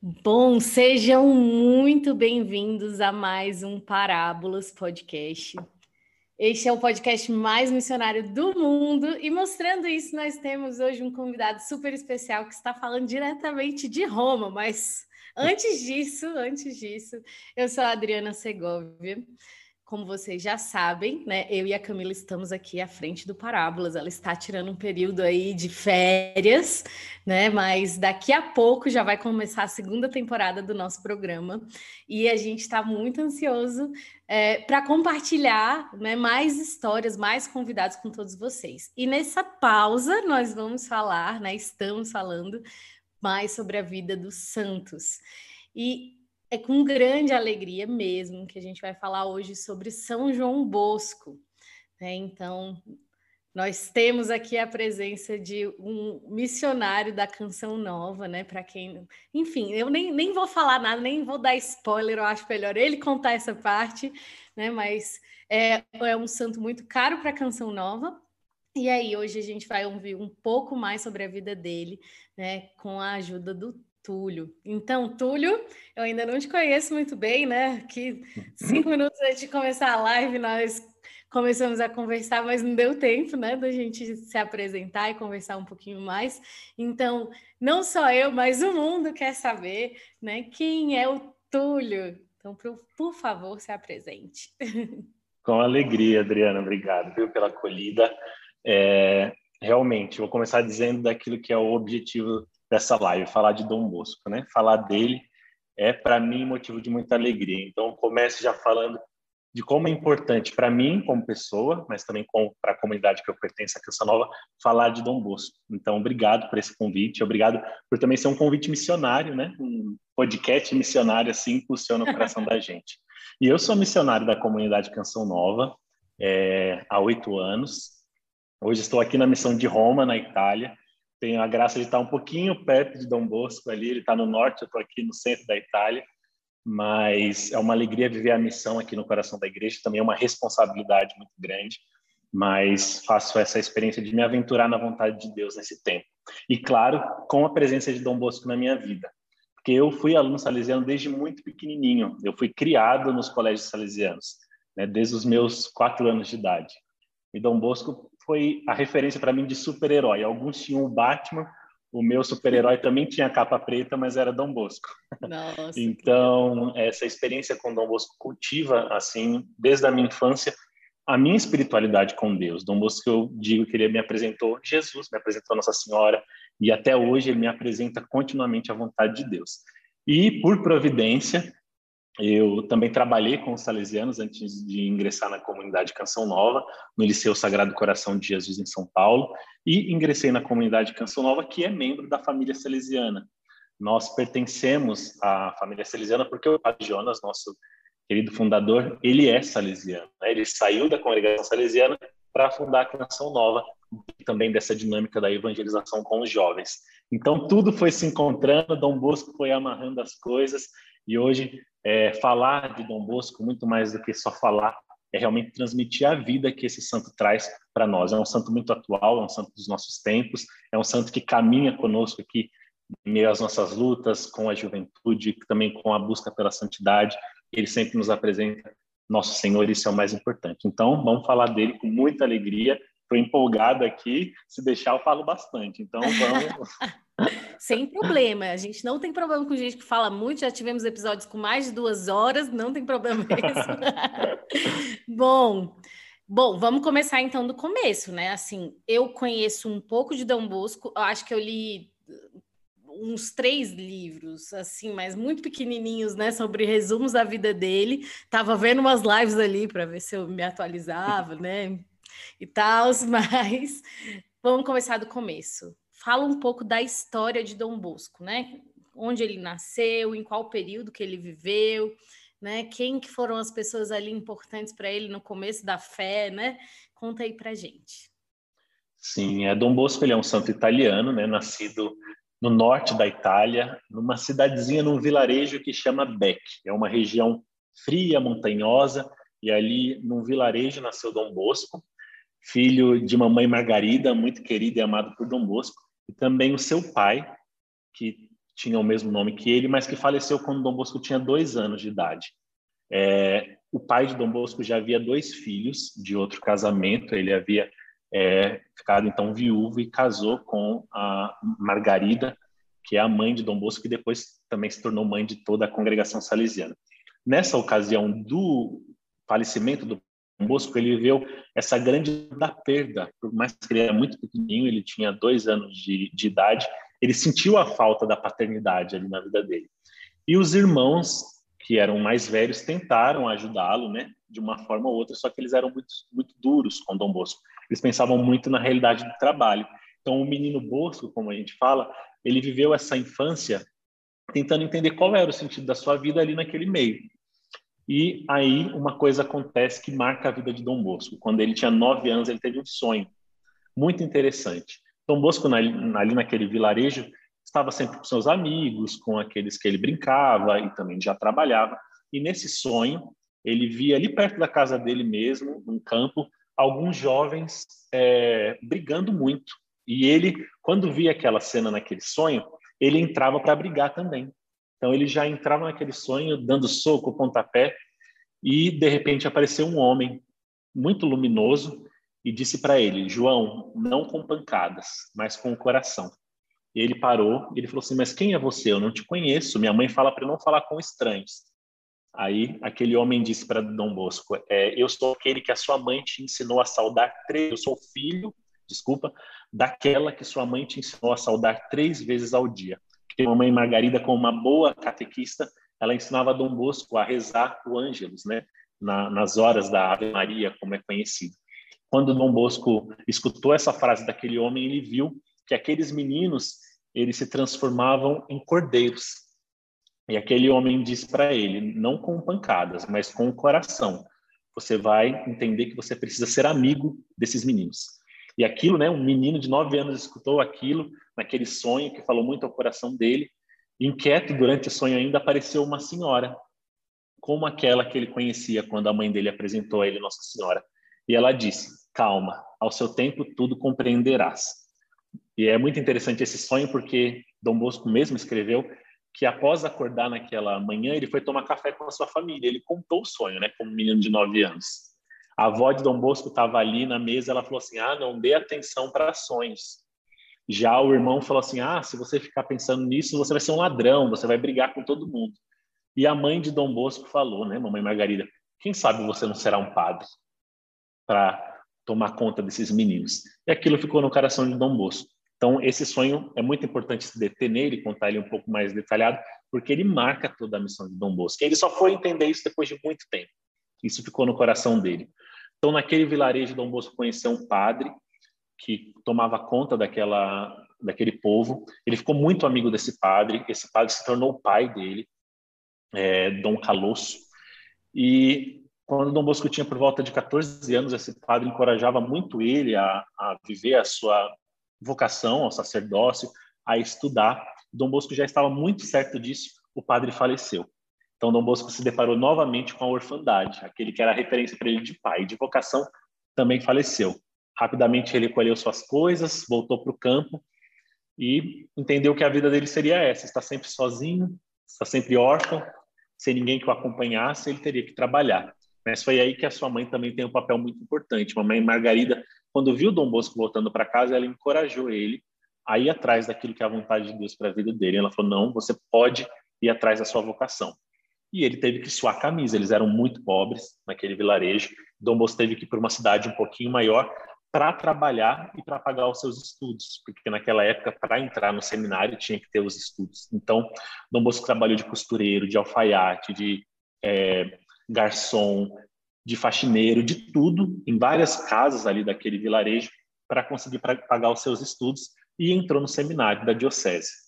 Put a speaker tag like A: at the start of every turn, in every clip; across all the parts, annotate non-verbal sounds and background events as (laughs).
A: Bom, sejam muito bem-vindos a mais um Parábolas Podcast. Este é o podcast mais missionário do mundo e mostrando isso, nós temos hoje um convidado super especial que está falando diretamente de Roma, mas antes disso, antes disso, eu sou a Adriana Segovia como vocês já sabem, né, eu e a Camila estamos aqui à frente do Parábolas. Ela está tirando um período aí de férias, né? Mas daqui a pouco já vai começar a segunda temporada do nosso programa e a gente está muito ansioso é, para compartilhar né, mais histórias, mais convidados com todos vocês. E nessa pausa nós vamos falar, né? Estamos falando mais sobre a vida dos santos. E é com grande alegria mesmo que a gente vai falar hoje sobre São João Bosco. Né? Então, nós temos aqui a presença de um missionário da Canção Nova, né? Para quem. Enfim, eu nem, nem vou falar nada, nem vou dar spoiler, eu acho melhor ele contar essa parte, né? Mas é, é um santo muito caro para a Canção Nova. E aí, hoje a gente vai ouvir um pouco mais sobre a vida dele, né? Com a ajuda do Túlio. Então, Túlio, eu ainda não te conheço muito bem, né? Que cinco minutos antes de começar a live, nós começamos a conversar, mas não deu tempo, né, da gente se apresentar e conversar um pouquinho mais. Então, não só eu, mas o mundo quer saber, né, quem é o Túlio. Então, por, por favor, se apresente.
B: Com alegria, Adriana, obrigado viu, pela acolhida. É, realmente, vou começar dizendo daquilo que é o objetivo dessa live, falar de Dom Bosco, né? Falar dele é para mim motivo de muita alegria. Então comece já falando de como é importante para mim como pessoa, mas também para a comunidade que eu pertenço, a Canção Nova, falar de Dom Bosco. Então obrigado por esse convite, obrigado por também ser um convite missionário, né? Um podcast missionário assim impulsiona o coração da gente. E eu sou missionário da comunidade Canção Nova é, há oito anos. Hoje estou aqui na missão de Roma, na Itália, tenho a graça de estar um pouquinho perto de Dom Bosco ali, ele está no norte, eu estou aqui no centro da Itália, mas é uma alegria viver a missão aqui no coração da igreja, também é uma responsabilidade muito grande, mas faço essa experiência de me aventurar na vontade de Deus nesse tempo. E claro, com a presença de Dom Bosco na minha vida, porque eu fui aluno salesiano desde muito pequenininho, eu fui criado nos colégios salesianos, né, desde os meus quatro anos de idade. E Dom Bosco foi a referência para mim de super-herói. Alguns tinham o Batman, o meu super-herói também tinha capa preta, mas era Dom Bosco. Nossa, (laughs) então, essa experiência com Dom Bosco cultiva, assim, desde a minha infância, a minha espiritualidade com Deus. Dom Bosco, eu digo que ele me apresentou Jesus, me apresentou Nossa Senhora, e até hoje ele me apresenta continuamente a vontade de Deus. E, por providência, eu também trabalhei com os salesianos antes de ingressar na comunidade Canção Nova, no Liceu Sagrado Coração de Jesus em São Paulo, e ingressei na comunidade Canção Nova, que é membro da família salesiana. Nós pertencemos à família salesiana porque o Padre Jonas, nosso querido fundador, ele é salesiano. Né? Ele saiu da congregação salesiana para fundar a Canção Nova, também dessa dinâmica da evangelização com os jovens. Então, tudo foi se encontrando, Dom Bosco foi amarrando as coisas, e hoje é, falar de Dom Bosco, muito mais do que só falar, é realmente transmitir a vida que esse santo traz para nós. É um santo muito atual, é um santo dos nossos tempos, é um santo que caminha conosco aqui em meio às nossas lutas, com a juventude, também com a busca pela santidade. Ele sempre nos apresenta nosso Senhor, isso é o mais importante. Então, vamos falar dele com muita alegria. Estou empolgado aqui, se deixar eu falo bastante. Então, vamos (laughs)
A: Sem problema. A gente não tem problema com gente que fala muito. Já tivemos episódios com mais de duas horas, não tem problema (laughs) bom, bom, vamos começar então do começo, né? Assim, eu conheço um pouco de Dom Bosco. Eu acho que eu li uns três livros, assim, mas muito pequenininhos, né, sobre resumos da vida dele. Tava vendo umas lives ali para ver se eu me atualizava, né, e tal, (laughs) mas vamos começar do começo fala um pouco da história de Dom Bosco, né? Onde ele nasceu, em qual período que ele viveu, né? Quem que foram as pessoas ali importantes para ele no começo da fé, né? Conta aí para gente.
B: Sim, é Dom Bosco ele é um santo italiano, né? Nascido no norte da Itália, numa cidadezinha, num vilarejo que chama Bec. É uma região fria, montanhosa, e ali num vilarejo nasceu Dom Bosco, filho de mamãe Margarida, muito querida e amado por Dom Bosco e também o seu pai, que tinha o mesmo nome que ele, mas que faleceu quando Dom Bosco tinha dois anos de idade. É, o pai de Dom Bosco já havia dois filhos de outro casamento, ele havia é, ficado então viúvo e casou com a Margarida, que é a mãe de Dom Bosco, que depois também se tornou mãe de toda a congregação salesiana. Nessa ocasião do falecimento do Bosco, ele viveu essa grande da perda, por mais que ele era muito pequenininho, ele tinha dois anos de, de idade, ele sentiu a falta da paternidade ali na vida dele. E os irmãos, que eram mais velhos, tentaram ajudá-lo, né, de uma forma ou outra, só que eles eram muito, muito duros com Dom Bosco. Eles pensavam muito na realidade do trabalho. Então, o menino Bosco, como a gente fala, ele viveu essa infância tentando entender qual era o sentido da sua vida ali naquele meio. E aí uma coisa acontece que marca a vida de Dom Bosco. Quando ele tinha nove anos, ele teve um sonho muito interessante. Dom Bosco, ali naquele vilarejo, estava sempre com seus amigos, com aqueles que ele brincava e também já trabalhava. E nesse sonho, ele via ali perto da casa dele mesmo, num campo, alguns jovens é, brigando muito. E ele, quando via aquela cena naquele sonho, ele entrava para brigar também. Então ele já entrava naquele sonho dando soco, pontapé, e de repente apareceu um homem muito luminoso e disse para ele: João, não com pancadas, mas com o coração. E ele parou e ele falou assim: Mas quem é você? Eu não te conheço. Minha mãe fala para não falar com estranhos. Aí aquele homem disse para Dom Bosco: é, Eu sou aquele que a sua mãe te ensinou a saudar três. Eu sou filho, desculpa, daquela que sua mãe te ensinou a saudar três vezes ao dia. A mãe Margarida, como uma boa catequista, ela ensinava Dom Bosco a rezar o Ângelus, né? Na, nas horas da Ave Maria, como é conhecido. Quando Dom Bosco escutou essa frase daquele homem, ele viu que aqueles meninos eles se transformavam em cordeiros. E aquele homem disse para ele, não com pancadas, mas com o coração, você vai entender que você precisa ser amigo desses meninos. E aquilo, né, um menino de nove anos escutou aquilo, naquele sonho que falou muito ao coração dele. Inquieto durante o sonho ainda apareceu uma senhora, como aquela que ele conhecia quando a mãe dele apresentou a ele Nossa Senhora. E ela disse: Calma, ao seu tempo tudo compreenderás. E é muito interessante esse sonho porque Dom Bosco mesmo escreveu que após acordar naquela manhã ele foi tomar café com a sua família. Ele contou o sonho, né, como menino de nove anos. A avó de Dom Bosco estava ali na mesa, ela falou assim: "Ah, não dê atenção para sonhos". Já o irmão falou assim: "Ah, se você ficar pensando nisso, você vai ser um ladrão, você vai brigar com todo mundo". E a mãe de Dom Bosco falou, né, mamãe Margarida: "Quem sabe você não será um padre para tomar conta desses meninos?". E aquilo ficou no coração de Dom Bosco. Então, esse sonho é muito importante se deter nele, contar ele um pouco mais detalhado, porque ele marca toda a missão de Dom Bosco. Ele só foi entender isso depois de muito tempo. Isso ficou no coração dele. Então, naquele vilarejo, Dom Bosco conheceu um padre que tomava conta daquela, daquele povo. Ele ficou muito amigo desse padre. Esse padre se tornou o pai dele, é, Dom Calosso. E quando Dom Bosco tinha por volta de 14 anos, esse padre encorajava muito ele a, a viver a sua vocação ao sacerdócio, a estudar. Dom Bosco já estava muito certo disso. O padre faleceu. Então, Dom Bosco se deparou novamente com a orfandade, aquele que era referência para ele de pai, de vocação, também faleceu. Rapidamente ele recolheu suas coisas, voltou para o campo e entendeu que a vida dele seria essa: estar sempre sozinho, estar sempre órfão, sem ninguém que o acompanhasse, ele teria que trabalhar. Mas foi aí que a sua mãe também tem um papel muito importante. Mamãe Margarida, quando viu Dom Bosco voltando para casa, ela encorajou ele a ir atrás daquilo que é a vontade de Deus para a vida dele. Ela falou: não, você pode ir atrás da sua vocação e ele teve que suar a camisa. Eles eram muito pobres naquele vilarejo. Dom Bosco teve que ir para uma cidade um pouquinho maior para trabalhar e para pagar os seus estudos, porque naquela época, para entrar no seminário, tinha que ter os estudos. Então, Dom Bosco trabalhou de costureiro, de alfaiate, de é, garçom, de faxineiro, de tudo, em várias casas ali daquele vilarejo, para conseguir pagar os seus estudos e entrou no seminário da diocese.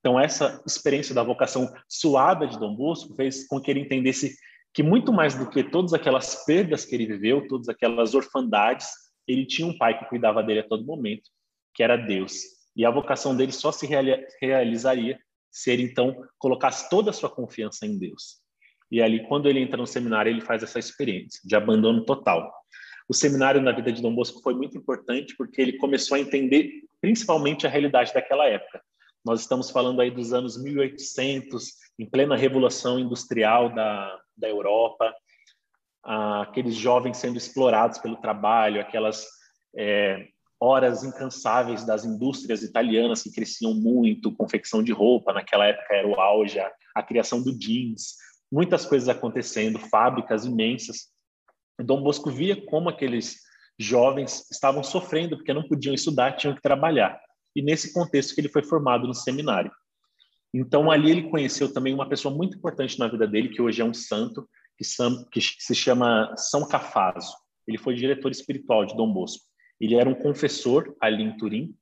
B: Então, essa experiência da vocação suada de Dom Bosco fez com que ele entendesse que, muito mais do que todas aquelas perdas que ele viveu, todas aquelas orfandades, ele tinha um pai que cuidava dele a todo momento, que era Deus. E a vocação dele só se realizaria se ele, então, colocasse toda a sua confiança em Deus. E ali, quando ele entra no seminário, ele faz essa experiência de abandono total. O seminário na vida de Dom Bosco foi muito importante porque ele começou a entender principalmente a realidade daquela época Nós estamos falando aí dos anos 1800, em plena revolução industrial da, da Europa, aqueles jovens sendo explorados pelo trabalho, aquelas é, horas incansáveis das indústrias italianas que cresciam muito, confecção de roupa, naquela época era o auge, a, a criação do jeans, muitas coisas acontecendo, fábricas imensas. Dom Bosco via como aqueles jovens estavam sofrendo porque não podiam estudar, tinham que trabalhar. E nesse contexto que ele foi formado no seminário. Então ali ele conheceu também uma pessoa muito importante na vida dele, que hoje é um santo, que, se chama São Cafaso. Ele foi diretor espiritual de Dom Bosco. Ele era um confessor ali em Turim,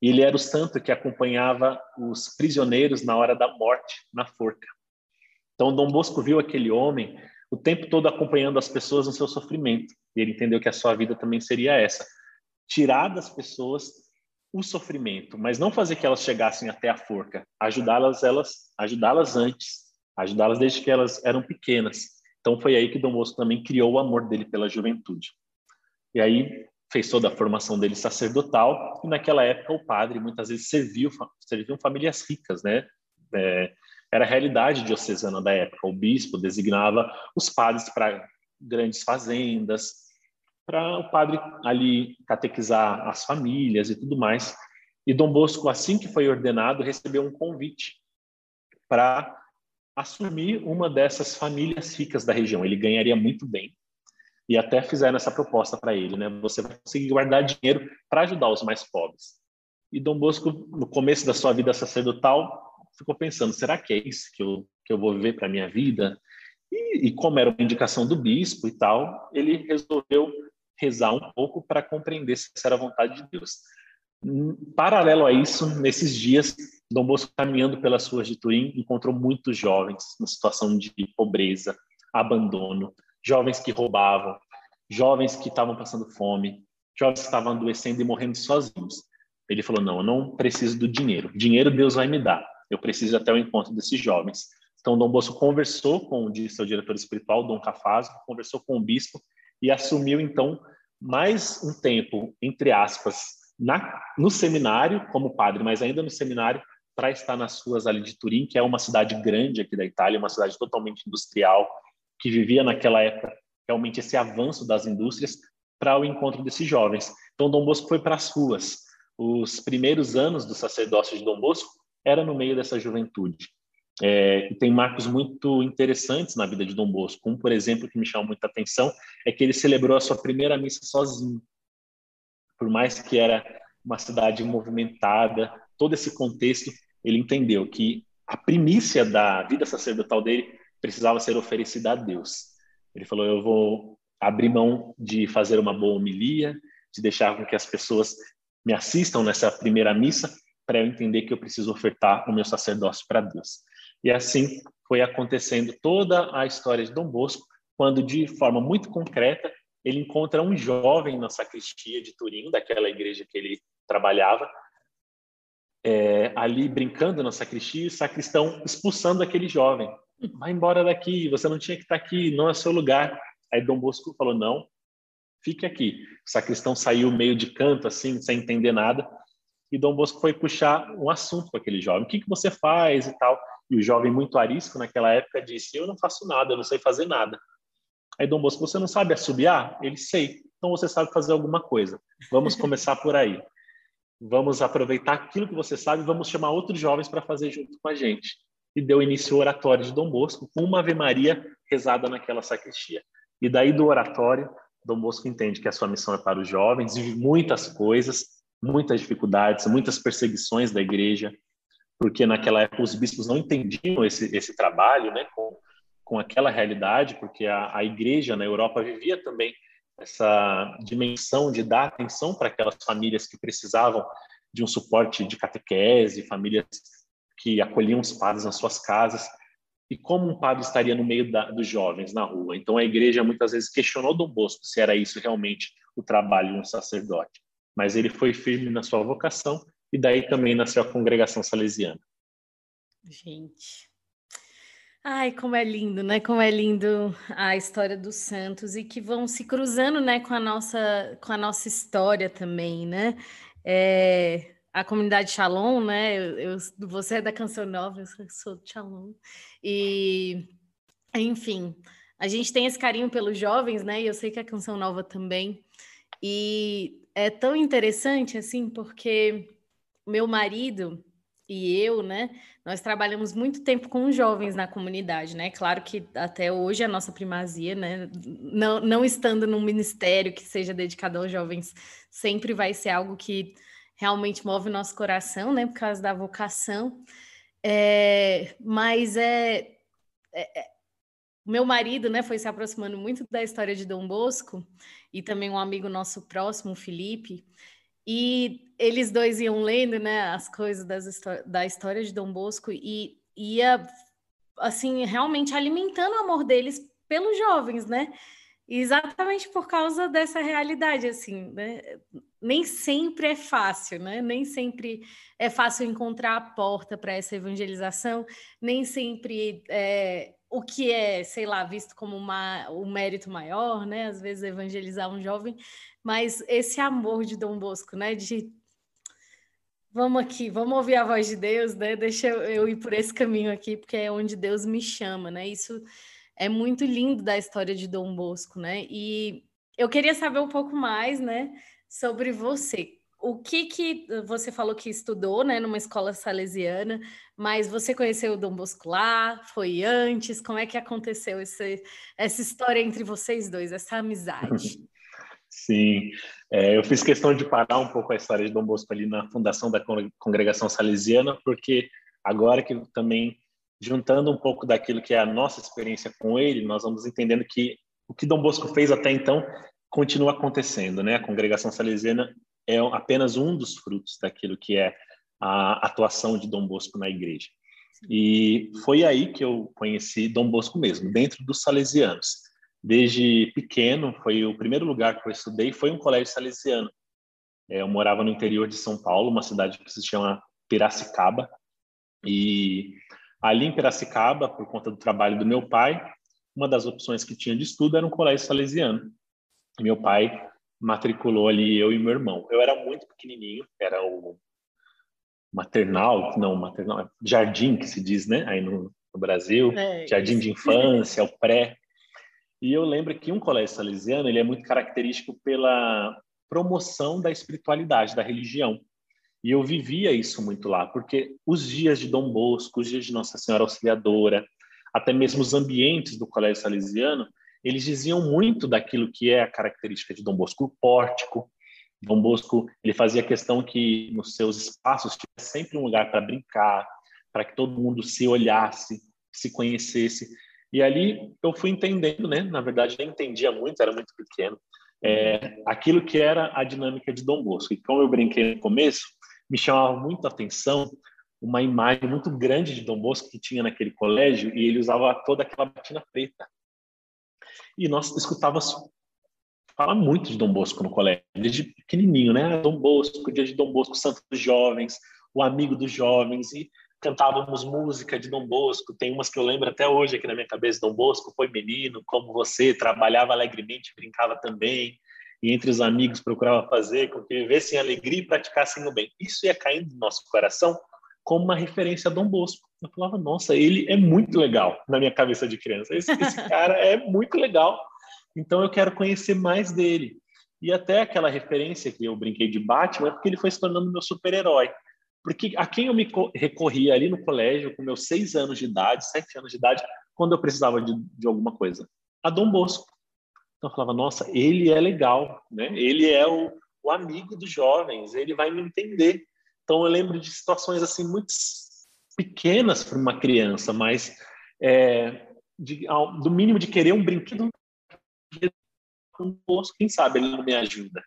B: e ele era o santo que acompanhava os prisioneiros na hora da morte, na forca. Então, Dom Bosco viu aquele homem o tempo todo acompanhando as pessoas no seu sofrimento, e ele entendeu que a sua vida também seria essa: tirar das pessoas o sofrimento, mas não fazer que elas chegassem até a forca, ajudá-las elas, ajudá-las antes, ajudá-las desde que elas eram pequenas, então foi aí que Dom Bosco também criou o amor dele pela juventude. E aí fez toda a formação dele sacerdotal e naquela época o padre muitas vezes serviu serviam famílias ricas, né? É, era a realidade diocesana da época. O bispo designava os padres para grandes fazendas, para o padre ali catequizar as famílias e tudo mais. E Dom Bosco, assim que foi ordenado, recebeu um convite para assumir uma dessas famílias ricas da região. Ele ganharia muito bem. E até fizeram essa proposta para ele, né? Você vai conseguir guardar dinheiro para ajudar os mais pobres. E Dom Bosco, no começo da sua vida sacerdotal, ficou pensando: será que é isso que eu, que eu vou viver para minha vida? E, e, como era uma indicação do bispo e tal, ele resolveu rezar um pouco para compreender se essa era a vontade de Deus. Paralelo a isso, nesses dias, Dom Bosco, caminhando pelas ruas de Turim, encontrou muitos jovens na situação de pobreza, abandono, jovens que roubavam, jovens que estavam passando fome, jovens que estavam adoecendo e morrendo sozinhos. Ele falou: Não, eu não preciso do dinheiro. Dinheiro Deus vai me dar. Eu preciso até o encontro desses jovens. Então, Dom Bosco conversou com o seu diretor espiritual, Dom Cafazo, conversou com o bispo e assumiu, então, mais um tempo, entre aspas, na, no seminário, como padre, mas ainda no seminário, para estar nas ruas ali de Turim, que é uma cidade grande aqui da Itália, uma cidade totalmente industrial, que vivia naquela época realmente esse avanço das indústrias para o encontro desses jovens. Então, Dom Bosco foi para as ruas. Os primeiros anos do sacerdócio de Dom Bosco era no meio dessa juventude. É, e tem marcos muito interessantes na vida de Dom Bosco. Um, por exemplo, que me chama muita atenção é que ele celebrou a sua primeira missa sozinho por mais que era uma cidade movimentada, todo esse contexto, ele entendeu que a primícia da vida sacerdotal dele precisava ser oferecida a Deus. Ele falou: Eu vou abrir mão de fazer uma boa homilia, de deixar com que as pessoas me assistam nessa primeira missa, para eu entender que eu preciso ofertar o meu sacerdócio para Deus. E assim foi acontecendo toda a história de Dom Bosco, quando de forma muito concreta ele encontra um jovem na sacristia de Turim, daquela igreja que ele trabalhava, é, ali brincando na sacristia, o sacristão expulsando aquele jovem. Vai embora daqui, você não tinha que estar aqui, não é seu lugar. Aí Dom Bosco falou: não, fique aqui. O sacristão saiu meio de canto, assim, sem entender nada. E Dom Bosco foi puxar um assunto com aquele jovem: o que, que você faz e tal. E o jovem, muito arisco naquela época, disse: eu não faço nada, eu não sei fazer nada. Aí Dom Bosco, você não sabe assobiar? Ele sei. Então você sabe fazer alguma coisa. Vamos começar por aí. Vamos aproveitar aquilo que você sabe, vamos chamar outros jovens para fazer junto com a gente. E deu início ao oratório de Dom Bosco com uma Ave Maria rezada naquela sacristia. E daí do oratório, Dom Bosco entende que a sua missão é para os jovens, vive muitas coisas, muitas dificuldades, muitas perseguições da igreja, porque naquela época os bispos não entendiam esse, esse trabalho, né, com com aquela realidade, porque a, a igreja na Europa vivia também essa dimensão de dar atenção para aquelas famílias que precisavam de um suporte de catequese, famílias que acolhiam os padres nas suas casas. E como um padre estaria no meio da, dos jovens na rua? Então a igreja muitas vezes questionou Dom Bosco se era isso realmente o trabalho de um sacerdote. Mas ele foi firme na sua vocação e daí também nasceu a congregação salesiana.
A: Gente, Ai, como é lindo, né? Como é lindo a história dos santos e que vão se cruzando, né, com a nossa, com a nossa história também, né? É, a comunidade Shalom, né? Eu, eu, você é da Canção Nova, eu sou do Shalom. E, enfim, a gente tem esse carinho pelos jovens, né? E eu sei que a Canção Nova também. E é tão interessante, assim, porque meu marido e eu, né? Nós trabalhamos muito tempo com jovens na comunidade, né? Claro que até hoje a nossa primazia, né? Não, não estando num ministério que seja dedicado aos jovens, sempre vai ser algo que realmente move o nosso coração, né? Por causa da vocação. É, mas é, é, é, meu marido, né, foi se aproximando muito da história de Dom Bosco e também um amigo nosso próximo, o Felipe. E eles dois iam lendo, né, as coisas das, da história de Dom Bosco e ia assim realmente alimentando o amor deles pelos jovens, né? Exatamente por causa dessa realidade, assim, né? Nem sempre é fácil, né? Nem sempre é fácil encontrar a porta para essa evangelização, nem sempre é, o que é, sei lá, visto como uma, um mérito maior, né? Às vezes evangelizar um jovem, mas esse amor de Dom Bosco, né? De vamos aqui, vamos ouvir a voz de Deus, né? Deixa eu, ir por esse caminho aqui, porque é onde Deus me chama, né? Isso é muito lindo da história de Dom Bosco, né? E eu queria saber um pouco mais, né, sobre você. O que que você falou que estudou, né, numa escola salesiana, mas você conheceu o Dom Bosco lá? Foi antes? Como é que aconteceu esse, essa história entre vocês dois, essa amizade? (laughs)
B: Sim, é, eu fiz questão de parar um pouco a história de Dom Bosco ali na fundação da congregação salesiana, porque agora que também juntando um pouco daquilo que é a nossa experiência com ele, nós vamos entendendo que o que Dom Bosco fez até então continua acontecendo, né? A congregação salesiana é apenas um dos frutos daquilo que é a atuação de Dom Bosco na igreja. E foi aí que eu conheci Dom Bosco mesmo, dentro dos salesianos. Desde pequeno, foi o primeiro lugar que eu estudei, foi um colégio salesiano. É, eu morava no interior de São Paulo, uma cidade que se chama Piracicaba, e Ali em Piracicaba, por conta do trabalho do meu pai, uma das opções que tinha de estudo era um colégio salesiano. Meu pai matriculou ali eu e meu irmão. Eu era muito pequenininho, era o maternal, não, maternal, jardim que se diz, né? Aí no, no Brasil, é, jardim de infância, o pré. E eu lembro que um colégio salesiano, ele é muito característico pela promoção da espiritualidade, da religião. E eu vivia isso muito lá, porque os dias de Dom Bosco, os dias de Nossa Senhora Auxiliadora, até mesmo os ambientes do Colégio Salesiano, eles diziam muito daquilo que é a característica de Dom Bosco, o pórtico. Dom Bosco, ele fazia questão que nos seus espaços tivesse sempre um lugar para brincar, para que todo mundo se olhasse, se conhecesse. E ali eu fui entendendo, né? Na verdade, nem entendia muito, era muito pequeno, é, aquilo que era a dinâmica de Dom Bosco. E como eu brinquei no começo, me chamava muito a atenção uma imagem muito grande de Dom Bosco que tinha naquele colégio e ele usava toda aquela batina preta. E nós escutávamos falar muito de Dom Bosco no colégio, desde pequenininho, né? Dom Bosco, dia de Dom Bosco, santo dos jovens, o amigo dos jovens, e cantávamos música de Dom Bosco. Tem umas que eu lembro até hoje aqui na minha cabeça. Dom Bosco foi menino, como você, trabalhava alegremente, brincava também e entre os amigos procurava fazer com que vivessem alegria e praticassem o bem. Isso ia caindo no nosso coração como uma referência a Dom Bosco. Eu falava, nossa, ele é muito legal na minha cabeça de criança. Esse, esse (laughs) cara é muito legal. Então eu quero conhecer mais dele. E até aquela referência que eu brinquei de Batman é porque ele foi se tornando meu super-herói. Porque a quem eu me recorria ali no colégio, com meus seis anos de idade, sete anos de idade, quando eu precisava de, de alguma coisa? A Dom Bosco. Então eu falava, nossa, ele é legal, né? Ele é o, o amigo dos jovens, ele vai me entender. Então eu lembro de situações assim muito pequenas para uma criança, mas é, de, do mínimo de querer um brinquedo, um posto, quem sabe ele não me ajuda.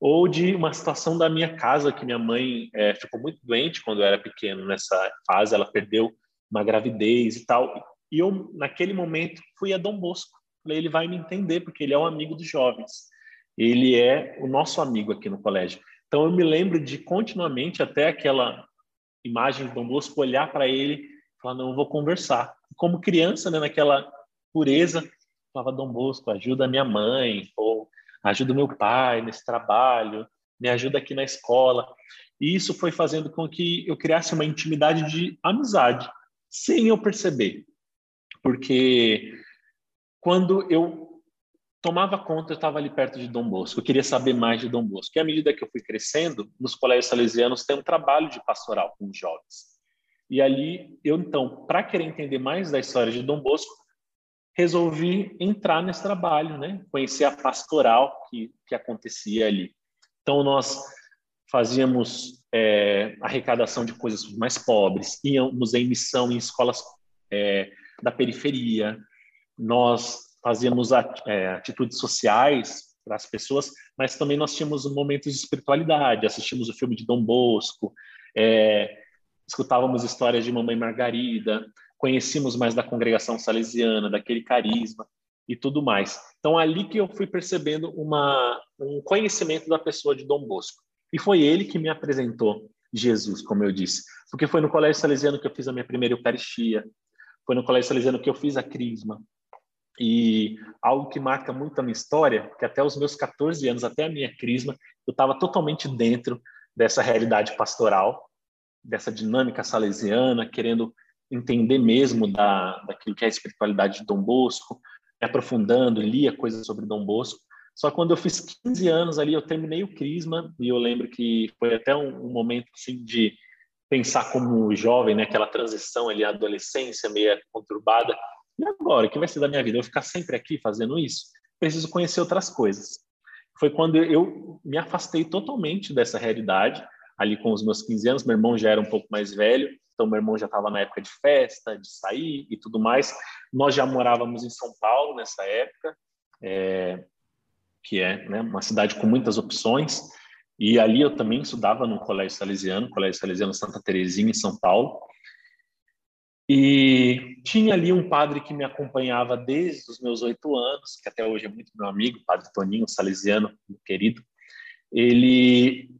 B: Ou de uma situação da minha casa que minha mãe é, ficou muito doente quando eu era pequeno nessa fase, ela perdeu uma gravidez e tal. E eu naquele momento fui a Dom Bosco ele vai me entender, porque ele é um amigo dos jovens. Ele é o nosso amigo aqui no colégio. Então eu me lembro de continuamente até aquela imagem de Dom Bosco olhar para ele e falar, não, eu vou conversar. Como criança, né, naquela pureza, falava, Dom Bosco, ajuda minha mãe, ou ajuda meu pai nesse trabalho, me ajuda aqui na escola. E isso foi fazendo com que eu criasse uma intimidade de amizade, sem eu perceber. Porque quando eu tomava conta, eu estava ali perto de Dom Bosco, eu queria saber mais de Dom Bosco. E à medida que eu fui crescendo, nos colégios salesianos tem um trabalho de pastoral com os jovens. E ali, eu então, para querer entender mais da história de Dom Bosco, resolvi entrar nesse trabalho, né? Conhecer a pastoral que, que acontecia ali. Então, nós fazíamos é, arrecadação de coisas mais pobres, íamos em missão em escolas é, da periferia, nós fazíamos é, atitudes sociais para as pessoas, mas também nós tínhamos momentos de espiritualidade, assistimos o filme de Dom Bosco, é, escutávamos histórias de Mamãe Margarida, conhecíamos mais da congregação salesiana, daquele carisma e tudo mais. Então, ali que eu fui percebendo uma, um conhecimento da pessoa de Dom Bosco. E foi ele que me apresentou Jesus, como eu disse. Porque foi no Colégio Salesiano que eu fiz a minha primeira Eucaristia, foi no Colégio Salesiano que eu fiz a Crisma. E algo que marca muito a minha história, que até os meus 14 anos, até a minha Crisma, eu estava totalmente dentro dessa realidade pastoral, dessa dinâmica salesiana, querendo entender mesmo da, daquilo que é a espiritualidade de Dom Bosco, me aprofundando, lia coisas sobre Dom Bosco. Só quando eu fiz 15 anos ali, eu terminei o Crisma, e eu lembro que foi até um, um momento assim de pensar como jovem, né, aquela transição ali, a adolescência meio conturbada. E agora, o que vai ser da minha vida? Eu ficar sempre aqui fazendo isso? Preciso conhecer outras coisas. Foi quando eu me afastei totalmente dessa realidade, ali com os meus 15 anos. Meu irmão já era um pouco mais velho, então meu irmão já estava na época de festa, de sair e tudo mais. Nós já morávamos em São Paulo nessa época, é, que é né, uma cidade com muitas opções. E ali eu também estudava no Colégio Salesiano, Colégio Salesiano Santa Terezinha, em São Paulo. E tinha ali um padre que me acompanhava desde os meus oito anos, que até hoje é muito meu amigo, padre Toninho, salesiano, querido. Ele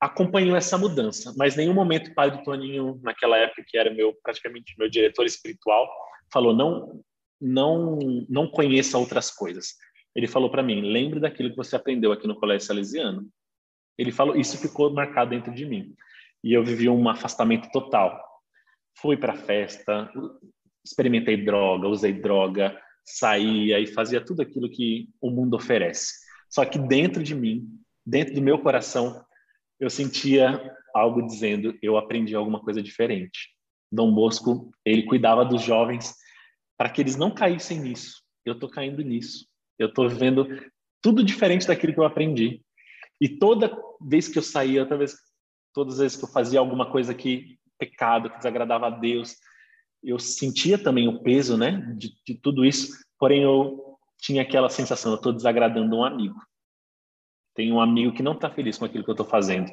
B: acompanhou essa mudança, mas nenhum momento o padre Toninho, naquela época que era meu praticamente meu diretor espiritual, falou não não não conheça outras coisas. Ele falou para mim, lembre daquilo que você aprendeu aqui no colégio salesiano. Ele falou, isso ficou marcado dentro de mim. E eu vivi um afastamento total. Fui para festa, experimentei droga, usei droga, saía e fazia tudo aquilo que o mundo oferece. Só que dentro de mim, dentro do meu coração, eu sentia algo dizendo, eu aprendi alguma coisa diferente. Dom Bosco, ele cuidava dos jovens para que eles não caíssem nisso. Eu estou caindo nisso. Eu estou vivendo tudo diferente daquilo que eu aprendi. E toda vez que eu saía, toda vez, todas as vezes que eu fazia alguma coisa que pecado, que desagradava a Deus, eu sentia também o peso, né, de, de tudo isso. Porém, eu tinha aquela sensação, eu estou desagradando um amigo. Tem um amigo que não está feliz com aquilo que eu estou fazendo.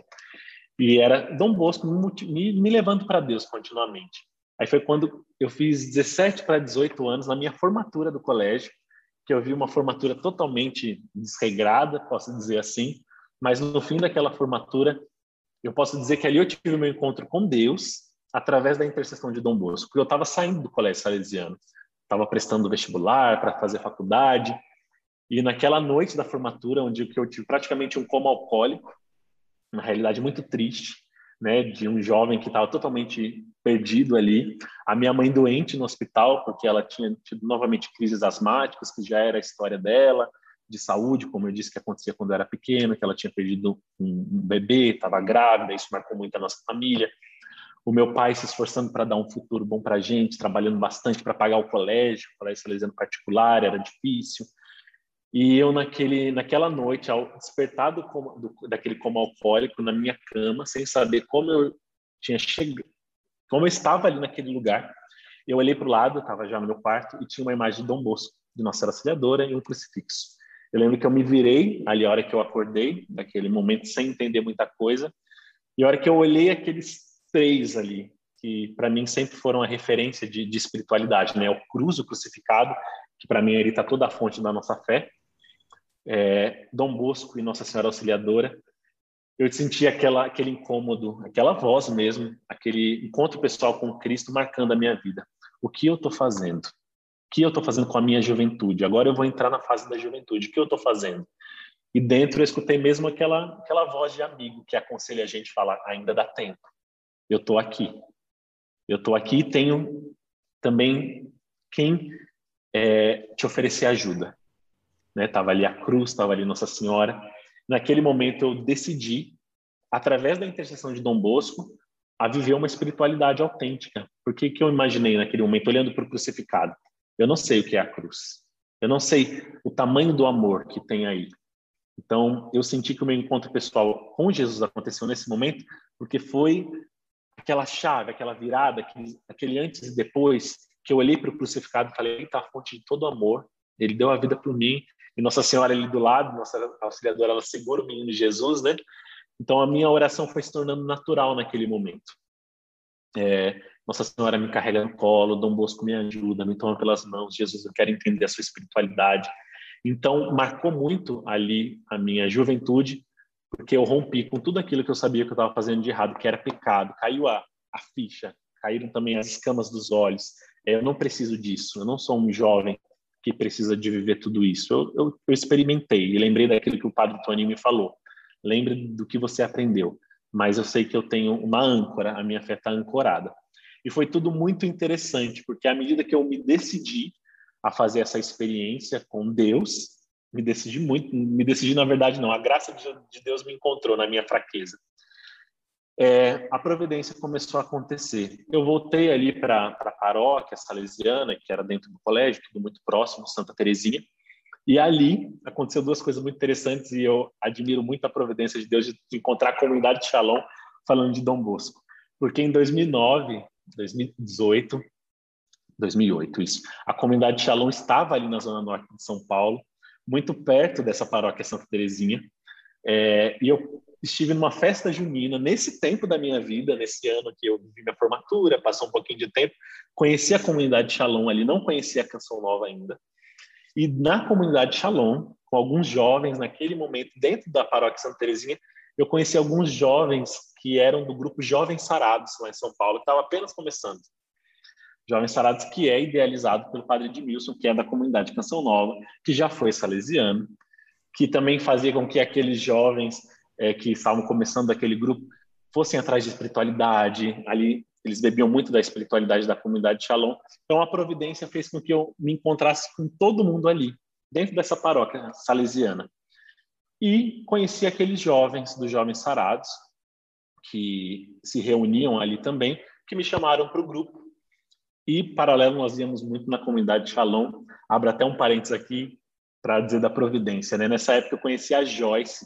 B: E era Dom Bosco me, me levando para Deus continuamente. Aí foi quando eu fiz 17 para 18 anos, na minha formatura do colégio, que eu vi uma formatura totalmente desregrada, posso dizer assim, mas no fim daquela formatura, eu posso dizer que ali eu tive o meu encontro com Deus através da intercessão de Dom Bosco, porque eu estava saindo do colégio salesiano, estava prestando vestibular para fazer faculdade, e naquela noite da formatura, onde eu tive praticamente um coma alcoólico, na realidade muito triste, né, de um jovem que estava totalmente perdido ali, a minha mãe doente no hospital, porque ela tinha tido novamente crises asmáticas, que já era a história dela, de saúde, como eu disse que acontecia quando eu era pequena, que ela tinha perdido um, bebê, estava grávida, isso marcou muito a nossa família. O meu pai se esforçando para dar um futuro bom para a gente, trabalhando bastante para pagar o colégio, o colégio salesiano particular, era difícil. E eu, naquele, naquela noite, ao despertar do, daquele coma alcoólico na minha cama, sem saber como eu tinha chegado, como eu estava ali naquele lugar, eu olhei para o lado, estava já no meu quarto, e tinha uma imagem de Dom Bosco, de Nossa Senhora Auxiliadora, e um crucifixo. Eu lembro que eu me virei ali a hora que eu acordei, naquele momento sem entender muita coisa, e a hora que eu olhei aqueles três ali, que para mim sempre foram a referência de, de espiritualidade, né? O cruz, o crucificado, que para mim ele está toda a fonte da nossa fé, é, Dom Bosco e Nossa Senhora Auxiliadora, eu senti aquela, aquele incômodo, aquela voz mesmo, aquele encontro pessoal com Cristo marcando a minha vida. O que eu estou fazendo? O que eu estou fazendo com a minha juventude? Agora eu vou entrar na fase da juventude. O que eu estou fazendo? E dentro eu escutei mesmo aquela, aquela voz de amigo que aconselha a gente a falar: ainda dá tempo, eu estou aqui. Eu estou aqui e tenho também quem é, te oferecer ajuda. Né? Tava ali a cruz, estava ali Nossa Senhora. Naquele momento eu decidi, através da intercessão de Dom Bosco, a viver uma espiritualidade autêntica. Porque que eu imaginei naquele momento, olhando para o crucificado? Eu não sei o que é a cruz. Eu não sei o tamanho do amor que tem aí. Então, eu senti que o meu encontro pessoal com Jesus aconteceu nesse momento, porque foi aquela chave, aquela virada, aquele, aquele antes e depois, que eu olhei para o crucificado e falei: Ele está a fonte de todo amor, ele deu a vida por mim, e Nossa Senhora ali do lado, nossa auxiliadora, ela segura o menino Jesus, né? Então, a minha oração foi se tornando natural naquele momento. É, nossa Senhora me carrega no colo, Dom Bosco me ajuda, me toma pelas mãos, Jesus, eu quero entender a sua espiritualidade. Então, marcou muito ali a minha juventude, porque eu rompi com tudo aquilo que eu sabia que eu estava fazendo de errado, que era pecado. Caiu a, a ficha, caíram também as escamas dos olhos. É, eu não preciso disso, eu não sou um jovem que precisa de viver tudo isso. Eu, eu, eu experimentei e lembrei daquilo que o padre Tony me falou. Lembre do que você aprendeu, mas eu sei que eu tenho uma âncora, a minha fé está ancorada. E foi tudo muito interessante, porque à medida que eu me decidi a fazer essa experiência com Deus, me decidi muito, me decidi na verdade não, a graça de Deus me encontrou na minha fraqueza. É, a providência começou a acontecer. Eu voltei ali para a paróquia salesiana, que era dentro do colégio, tudo muito próximo, Santa Terezinha, e ali aconteceu duas coisas muito interessantes e eu admiro muito a providência de Deus de encontrar a comunidade de Shalom falando de Dom Bosco. Porque em 2009, 2018, 2008, isso, a comunidade de Shalom estava ali na zona norte de São Paulo, muito perto dessa paróquia Santa Terezinha, é, e eu estive numa festa junina nesse tempo da minha vida, nesse ano que eu vivi minha formatura, passou um pouquinho de tempo, conheci a comunidade de Shalom ali, não conhecia a Canção Nova ainda, e na comunidade Shalom, com alguns jovens, naquele momento, dentro da paróquia Santa Terezinha, eu conheci alguns jovens que eram do grupo Jovens Sarados, lá em São Paulo, que estava apenas começando. Jovens Sarados, que é idealizado pelo padre Edmilson, que é da comunidade Canção Nova, que já foi salesiano, que também fazia com que aqueles jovens é, que estavam começando aquele grupo fossem atrás de espiritualidade, ali eles bebiam muito da espiritualidade da comunidade de Shalom. Então a providência fez com que eu me encontrasse com todo mundo ali, dentro dessa paróquia salesiana. E conheci aqueles jovens dos Jovens Sarados, que se reuniam ali também, que me chamaram para o grupo. E, paralelo, nós íamos muito na comunidade de Shalom. Abro até um parênteses aqui para dizer da providência. Né? Nessa época eu conheci a Joyce,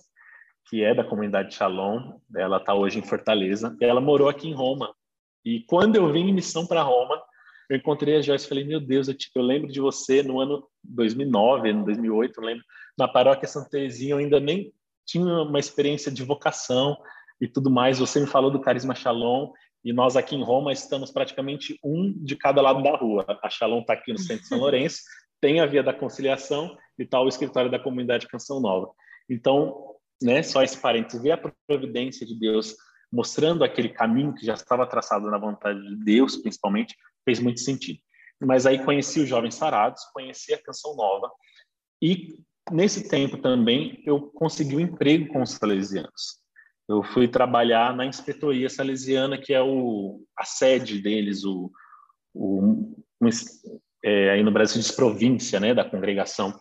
B: que é da comunidade de Shalom. Ela está hoje em Fortaleza. Ela morou aqui em Roma e quando eu vim em missão para Roma, eu encontrei a Joyce e falei, meu Deus, eu, tipo, eu, lembro de você no ano 2009, no 2008, eu lembro, na paróquia Santa Teresinha, eu ainda nem tinha uma experiência de vocação e tudo mais. Você me falou do Carisma Shalom e nós aqui em Roma estamos praticamente um de cada lado da rua. A Shalom está aqui no centro de São (laughs) Lourenço, tem a Via da Conciliação e está o escritório da Comunidade Canção Nova. Então, né, só esse parênteses, ver a providência de Deus mostrando aquele caminho que já estava traçado na vontade de Deus, principalmente, fez muito sentido. Mas aí conheci os Jovens Sarados, conheci a Canção Nova, e nesse tempo também eu consegui um emprego com os salesianos. Eu fui trabalhar na inspetoria salesiana, que é o, a sede deles, o, o é, aí no Brasil diz província, né, da congregação,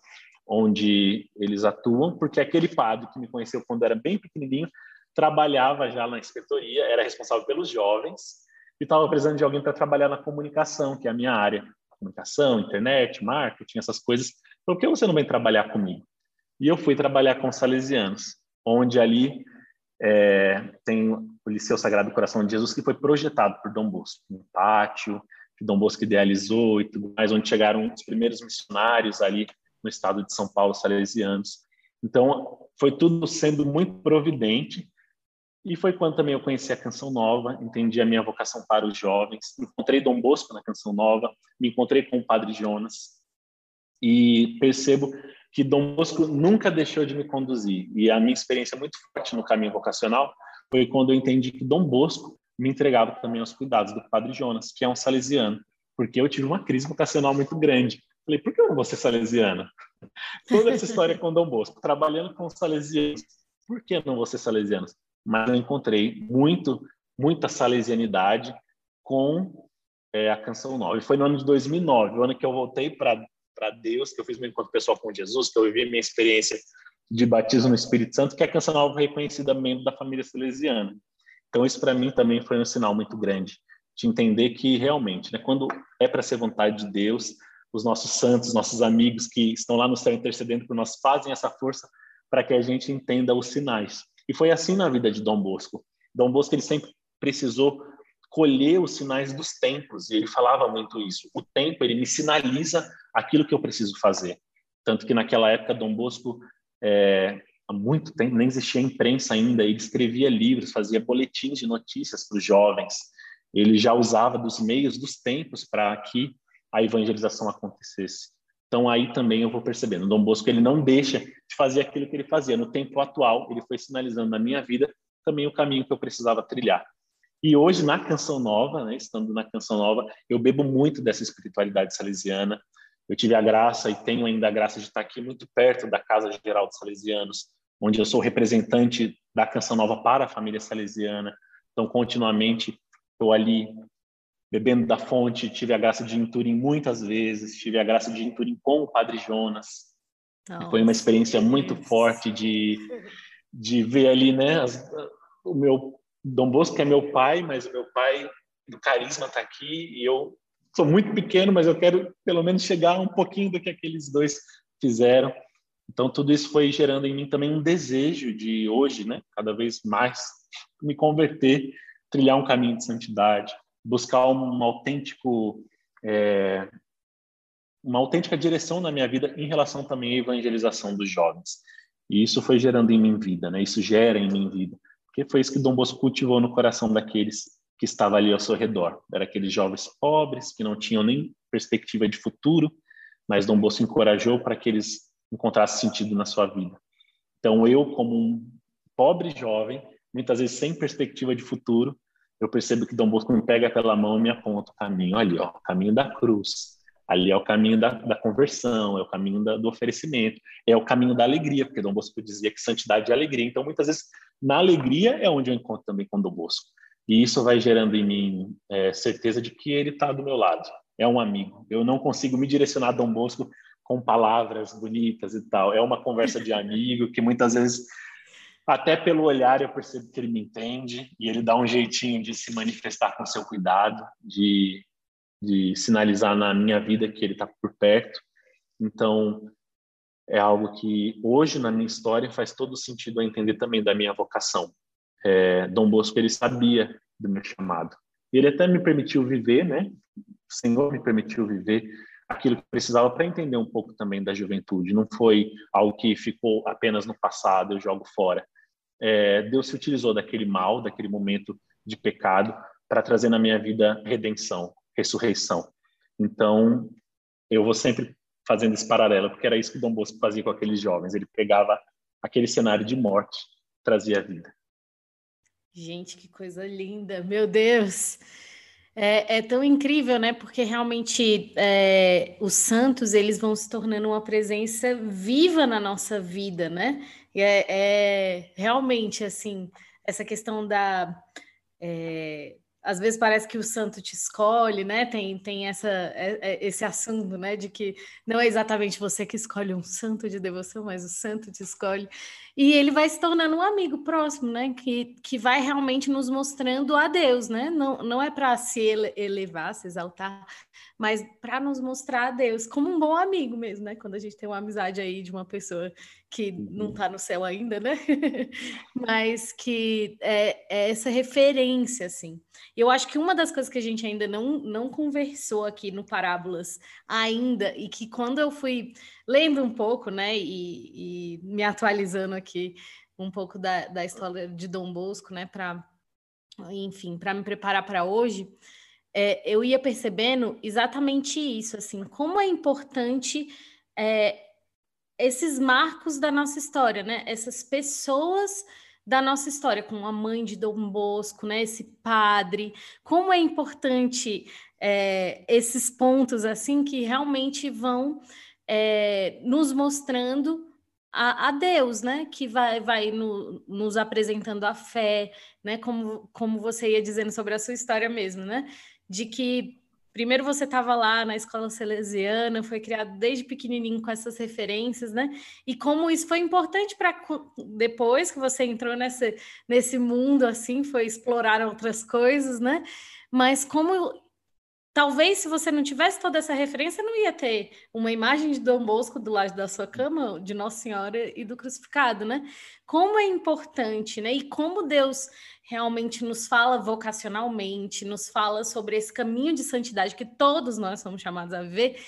B: onde eles atuam, porque aquele padre que me conheceu quando era bem pequenininho trabalhava já na inspetoria, era responsável pelos jovens e estava precisando de alguém para trabalhar na comunicação, que é a minha área. Comunicação, internet, marketing, essas coisas. Por que você não vem trabalhar comigo? E eu fui trabalhar com os salesianos, onde ali é, tem o Liceu Sagrado Coração de Jesus, que foi projetado por Dom Bosco, um pátio que Dom Bosco idealizou e tudo mais, onde chegaram os primeiros missionários ali no estado de São Paulo, salesianos. Então, foi tudo sendo muito providente e foi quando também eu conheci a Canção Nova, entendi a minha vocação para os jovens, encontrei Dom Bosco na Canção Nova, me encontrei com o Padre Jonas e percebo que Dom Bosco nunca deixou de me conduzir. E a minha experiência muito forte no caminho vocacional foi quando eu entendi que Dom Bosco me entregava também aos cuidados do Padre Jonas, que é um salesiano, porque eu tive uma crise vocacional muito grande. Falei, por que eu não vou ser salesiana? (laughs) Toda essa história com Dom Bosco, trabalhando com os salesianos. Por que não você salesianos? Mas eu encontrei muito, muita salesianidade com é, a Canção Nova. E foi no ano de 2009, o ano que eu voltei para Deus, que eu fiz meu encontro pessoal com Jesus, que eu vivi minha experiência de batismo no Espírito Santo, que a Canção Nova foi reconhecida membro da família salesiana. Então, isso para mim também foi um sinal muito grande, de entender que realmente, né, quando é para ser vontade de Deus, os nossos santos, nossos amigos que estão lá no céu intercedendo por nós, fazem essa força para que a gente entenda os sinais. E foi assim na vida de Dom Bosco. Dom Bosco ele sempre precisou colher os sinais dos tempos, e ele falava muito isso. O tempo ele me sinaliza aquilo que eu preciso fazer. Tanto que naquela época Dom Bosco é, há muito tempo nem existia imprensa ainda, ele escrevia livros, fazia boletins de notícias para os jovens. Ele já usava dos meios dos tempos para que a evangelização acontecesse. Então aí também eu vou percebendo, Dom Bosco ele não deixa de fazer aquilo que ele fazia no tempo atual, ele foi sinalizando na minha vida também o caminho que eu precisava trilhar. E hoje na Canção Nova, né, estando na Canção Nova, eu bebo muito dessa espiritualidade salesiana. Eu tive a graça e tenho ainda a graça de estar aqui muito perto da Casa Geral dos Salesianos, onde eu sou representante da Canção Nova para a família salesiana. Então, continuamente estou ali bebendo da fonte, tive a graça de ir em Turim muitas vezes, tive a graça de ir em Turim com o Padre Jonas. Nossa, Foi uma experiência muito forte de, de ver ali, né, as, o meu Dom Bosco é meu pai, mas o meu pai do carisma está aqui e eu sou muito pequeno, mas eu quero pelo menos chegar um pouquinho do que aqueles dois fizeram. Então tudo isso foi gerando em mim também um desejo de hoje, né, cada vez mais me converter, trilhar um caminho de santidade, buscar um autêntico é, uma autêntica direção na minha vida em relação também à evangelização dos jovens. E isso foi gerando em mim vida, né? Isso gera em mim vida, porque foi isso que Dom Bosco cultivou no coração daqueles que estavam ali ao seu redor. Era aqueles jovens pobres que não tinham nem perspectiva de futuro, mas Dom Bosco encorajou para que eles encontrassem sentido na sua vida. Então eu, como um pobre jovem, muitas vezes sem perspectiva de futuro, eu percebo que Dom Bosco me pega pela mão e me aponta o caminho. Ali, ó, o caminho da cruz. Ali é o caminho da, da conversão, é o caminho da, do oferecimento, é o caminho da alegria, porque Dom Bosco dizia que santidade é alegria. Então, muitas vezes, na alegria é onde eu encontro também com Dom Bosco. E isso vai gerando em mim é, certeza de que ele está do meu lado, é um amigo. Eu não consigo me direcionar a Dom Bosco com palavras bonitas e tal. É uma conversa de amigo que muitas vezes até pelo olhar eu percebo que ele me entende e ele dá um jeitinho de se manifestar com seu cuidado, de, de sinalizar na minha vida que ele está por perto. Então, é algo que hoje na minha história faz todo sentido a entender também da minha vocação. É, Dom Bosco ele sabia do meu chamado. Ele até me permitiu viver, né? O Senhor me permitiu viver aquilo que precisava para entender um pouco também da juventude. Não foi algo que ficou apenas no passado, eu jogo fora é, Deus se utilizou daquele mal, daquele momento de pecado, para trazer na minha vida redenção, ressurreição. Então, eu vou sempre fazendo esse paralelo, porque era isso que Dom Bosco fazia com aqueles jovens. Ele pegava aquele cenário de morte, trazia a vida.
A: Gente, que coisa linda! Meu Deus! É, é, tão incrível, né? Porque realmente é, os santos eles vão se tornando uma presença viva na nossa vida, né? E é, é realmente assim essa questão da é, às vezes parece que o santo te escolhe, né? Tem, tem essa, é, é, esse assunto, né? De que não é exatamente você que escolhe um santo de devoção, mas o santo te escolhe. E ele vai se tornando um amigo próximo, né? Que, que vai realmente nos mostrando a Deus, né? Não, não é para se elevar, se exaltar, mas para nos mostrar a Deus como um bom amigo mesmo, né? Quando a gente tem uma amizade aí de uma pessoa que não está uhum. no céu ainda, né? (laughs) mas que é, é, essa referência, assim. Eu acho que uma das coisas que a gente ainda não, não conversou aqui no Parábolas ainda, e que quando eu fui lendo um pouco, né, e, e me atualizando aqui um pouco da, da história de Dom Bosco, né, para, enfim, para me preparar para hoje, é, eu ia percebendo exatamente isso, assim, como é importante é, esses marcos da nossa história, né, essas pessoas da nossa história, com a mãe de Dom Bosco, né, esse padre, como é importante é, esses pontos assim que realmente vão é, nos mostrando a, a, Deus, né? Que vai, vai no, nos apresentando a fé, né? Como, como você ia dizendo sobre a sua história mesmo, né? De que primeiro você estava lá na escola salesiana, foi criado desde pequenininho com essas referências, né? E como isso foi importante para depois que você entrou nesse, nesse mundo assim, foi explorar outras coisas, né? Mas como talvez se você não tivesse toda essa referência, não ia ter uma imagem de Dom Bosco do lado da sua cama, de Nossa Senhora e do crucificado, né? Como é importante, né? E como Deus realmente nos fala vocacionalmente, nos fala sobre esse caminho de santidade que todos nós somos chamados a viver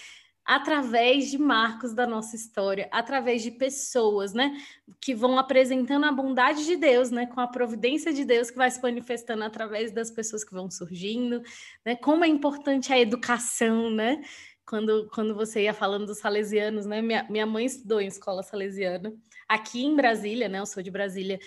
A: através de marcos da nossa história, através de pessoas, né, que vão apresentando a bondade de Deus, né, com a providência de Deus que vai se manifestando através das pessoas que vão surgindo, né, como é importante a educação, né, quando, quando você ia falando dos salesianos, né, minha, minha mãe estudou em escola salesiana, aqui em Brasília, né, eu sou de Brasília,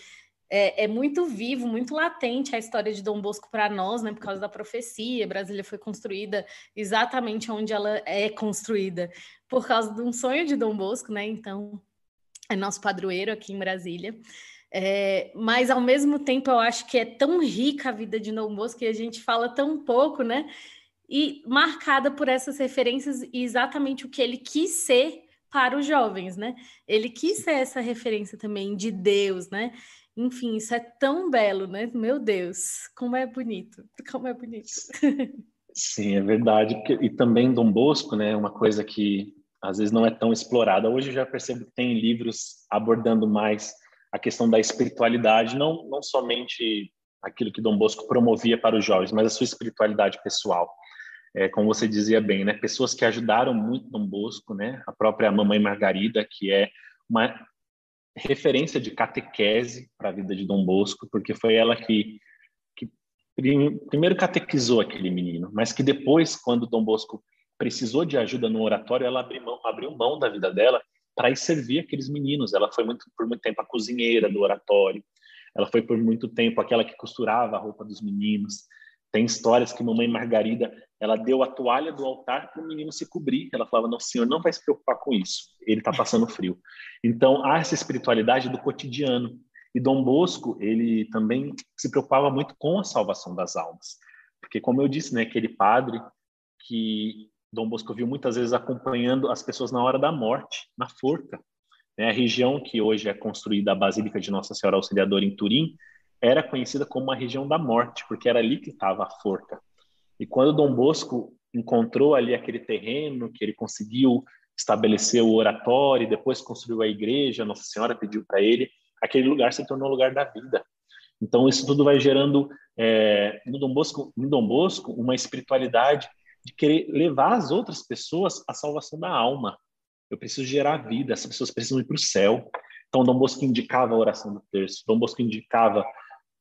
A: é, é, muito vivo, muito latente a história de Dom Bosco para nós, né? Por causa da profecia. Brasília foi construída exatamente onde ela é construída, por causa de um sonho de Dom Bosco, né? Então, é nosso padroeiro aqui em Brasília. É, mas ao mesmo tempo eu acho que é tão rica a vida de Dom Bosco que a gente fala tão pouco, né? E marcada por essas referências e exatamente o que ele quis ser para os jovens, né? Ele quis ser essa referência também de Deus, né? Enfim, isso é tão belo, né? Meu Deus, como é bonito, como é bonito. (laughs)
B: Sim, é verdade. E também Dom Bosco, né? Uma coisa que às vezes não é tão explorada. Hoje eu já percebo que tem livros abordando mais a questão da espiritualidade, não, não somente aquilo que Dom Bosco promovia para os jovens, mas a sua espiritualidade pessoal. É, como você dizia bem, né? Pessoas que ajudaram muito Dom Bosco, né? A própria Mamãe Margarida, que é uma referência de catequese para a vida de Dom Bosco, porque foi ela que, que primeiro catequizou aquele menino, mas que depois, quando Dom Bosco precisou de ajuda no oratório, ela abriu mão, abriu mão da vida dela para ir servir aqueles meninos. Ela foi muito, por muito tempo a cozinheira do oratório, ela foi por muito tempo aquela que costurava a roupa dos meninos. Tem histórias que mamãe Margarida, ela deu a toalha do altar para o menino se cobrir. Ela falava: "Não, senhor, não vai se preocupar com isso. Ele está passando frio". Então, há essa espiritualidade do cotidiano. E Dom Bosco, ele também se preocupava muito com a salvação das almas. Porque como eu disse, né, aquele padre que Dom Bosco viu muitas vezes acompanhando as pessoas na hora da morte, na forca. Né? A região que hoje é construída a Basílica de Nossa Senhora Auxiliadora em Turim, era conhecida como a região da morte, porque era ali que estava a forca. E quando Dom Bosco encontrou ali aquele terreno, que ele conseguiu estabelecer o oratório, depois construiu a igreja, Nossa Senhora pediu para ele, aquele lugar se tornou o lugar da vida. Então isso tudo vai gerando é, no Dom Bosco, no Dom Bosco, uma espiritualidade de querer levar as outras pessoas à salvação da alma. Eu preciso gerar vida, essas pessoas precisam ir para o céu. Então Dom Bosco indicava a oração do terço, Dom Bosco indicava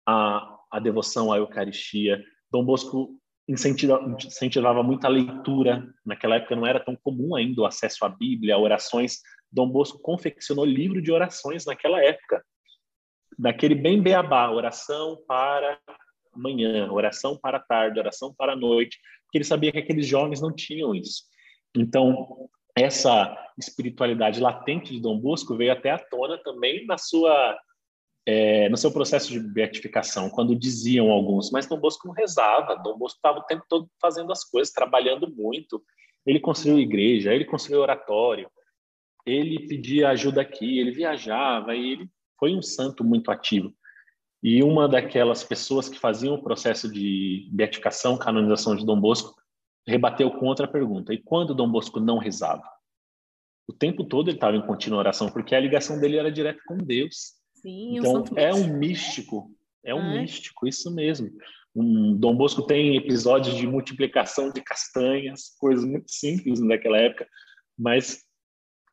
B: a, a devoção à Eucaristia. Dom Bosco incentivava, incentivava muito a leitura. Naquela época não era tão comum ainda o acesso à Bíblia, a orações. Dom Bosco confeccionou livro de orações naquela época. Daquele bem beabá, oração para manhã, oração para tarde, oração para noite, porque ele sabia que aqueles jovens não tinham isso. Então, essa espiritualidade latente de Dom Bosco veio até à tona também na sua é, no seu processo de beatificação, quando diziam alguns, mas Dom Bosco não rezava, Dom Bosco estava o tempo todo fazendo as coisas, trabalhando muito. Ele construiu igreja, ele construiu oratório, ele pedia ajuda aqui, ele viajava e ele foi um santo muito ativo. E uma daquelas pessoas que faziam o processo de beatificação, canonização de Dom Bosco, rebateu com outra pergunta: e quando Dom Bosco não rezava? O tempo todo ele estava em contínua oração, porque a ligação dele era direta com Deus.
A: Sim,
B: então, é um místico, é um místico, isso mesmo. Um, Dom Bosco tem episódios de multiplicação de castanhas, coisas muito simples naquela época, mas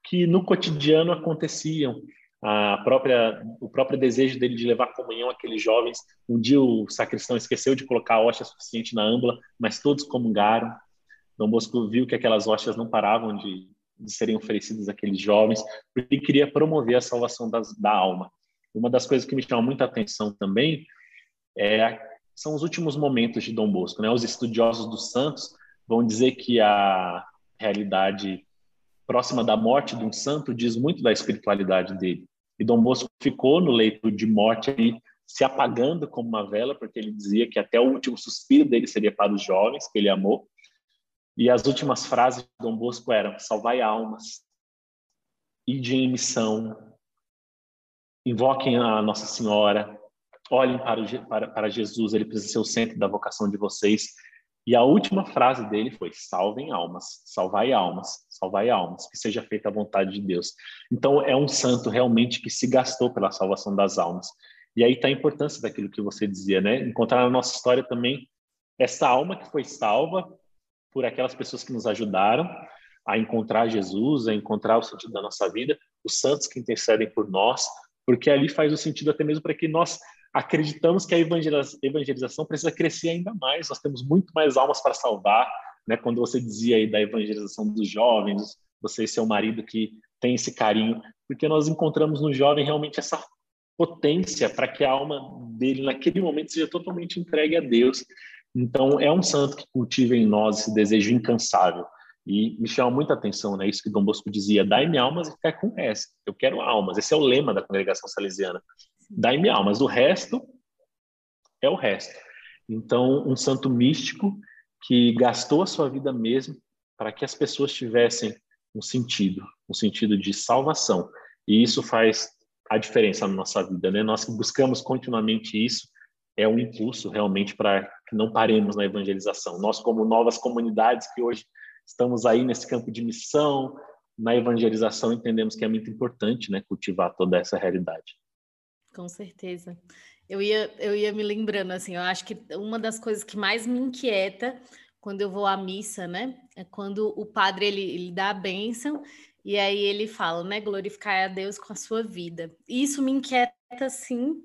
B: que no cotidiano aconteciam. A própria, o próprio desejo dele de levar comunhão àqueles jovens. Um dia o sacristão esqueceu de colocar a hóstia suficiente na âmbula, mas todos comungaram. Dom Bosco viu que aquelas hóstias não paravam de, de serem oferecidas àqueles jovens, porque ele queria promover a salvação das, da alma. Uma das coisas que me chama muita atenção também é, são os últimos momentos de Dom Bosco. Né? Os estudiosos dos santos vão dizer que a realidade próxima da morte de um santo diz muito da espiritualidade dele. E Dom Bosco ficou no leito de morte ali, se apagando como uma vela, porque ele dizia que até o último suspiro dele seria para os jovens que ele amou. E as últimas frases de Dom Bosco eram: salvai almas, ide em missão, invoquem a Nossa Senhora, olhem para, para, para Jesus, ele precisa ser o centro da vocação de vocês. E a última frase dele foi: salvem almas, salvai almas, salvai almas, que seja feita a vontade de Deus. Então, é um santo realmente que se gastou pela salvação das almas. E aí está a importância daquilo que você dizia, né? Encontrar na nossa história também essa alma que foi salva por aquelas pessoas que nos ajudaram a encontrar Jesus, a encontrar o sentido da nossa vida, os santos que intercedem por nós, porque ali faz o sentido até mesmo para que nós acreditamos que a evangelização precisa crescer ainda mais. Nós temos muito mais almas para salvar, né? Quando você dizia aí da evangelização dos jovens, você e seu marido que tem esse carinho, porque nós encontramos no jovem realmente essa potência para que a alma dele naquele momento seja totalmente entregue a Deus. Então é um santo que cultiva em nós esse desejo incansável. E me chama muita atenção, né? Isso que Dom Bosco dizia: dai-me almas e ficar com essa. Eu quero almas. Esse é o lema da congregação salesiana dai-me almas. O resto é o resto. Então, um santo místico que gastou a sua vida mesmo para que as pessoas tivessem um sentido, um sentido de salvação. E isso faz a diferença na nossa vida, né? Nós que buscamos continuamente isso, é um impulso realmente para que não paremos na evangelização. Nós, como novas comunidades que hoje estamos aí nesse campo de missão, na evangelização, entendemos que é muito importante, né, cultivar toda essa realidade.
A: Com certeza. Eu ia, eu ia me lembrando, assim, eu acho que uma das coisas que mais me inquieta quando eu vou à missa, né, é quando o padre, ele, ele dá a bênção e aí ele fala, né, glorificar a Deus com a sua vida. E isso me inquieta, assim,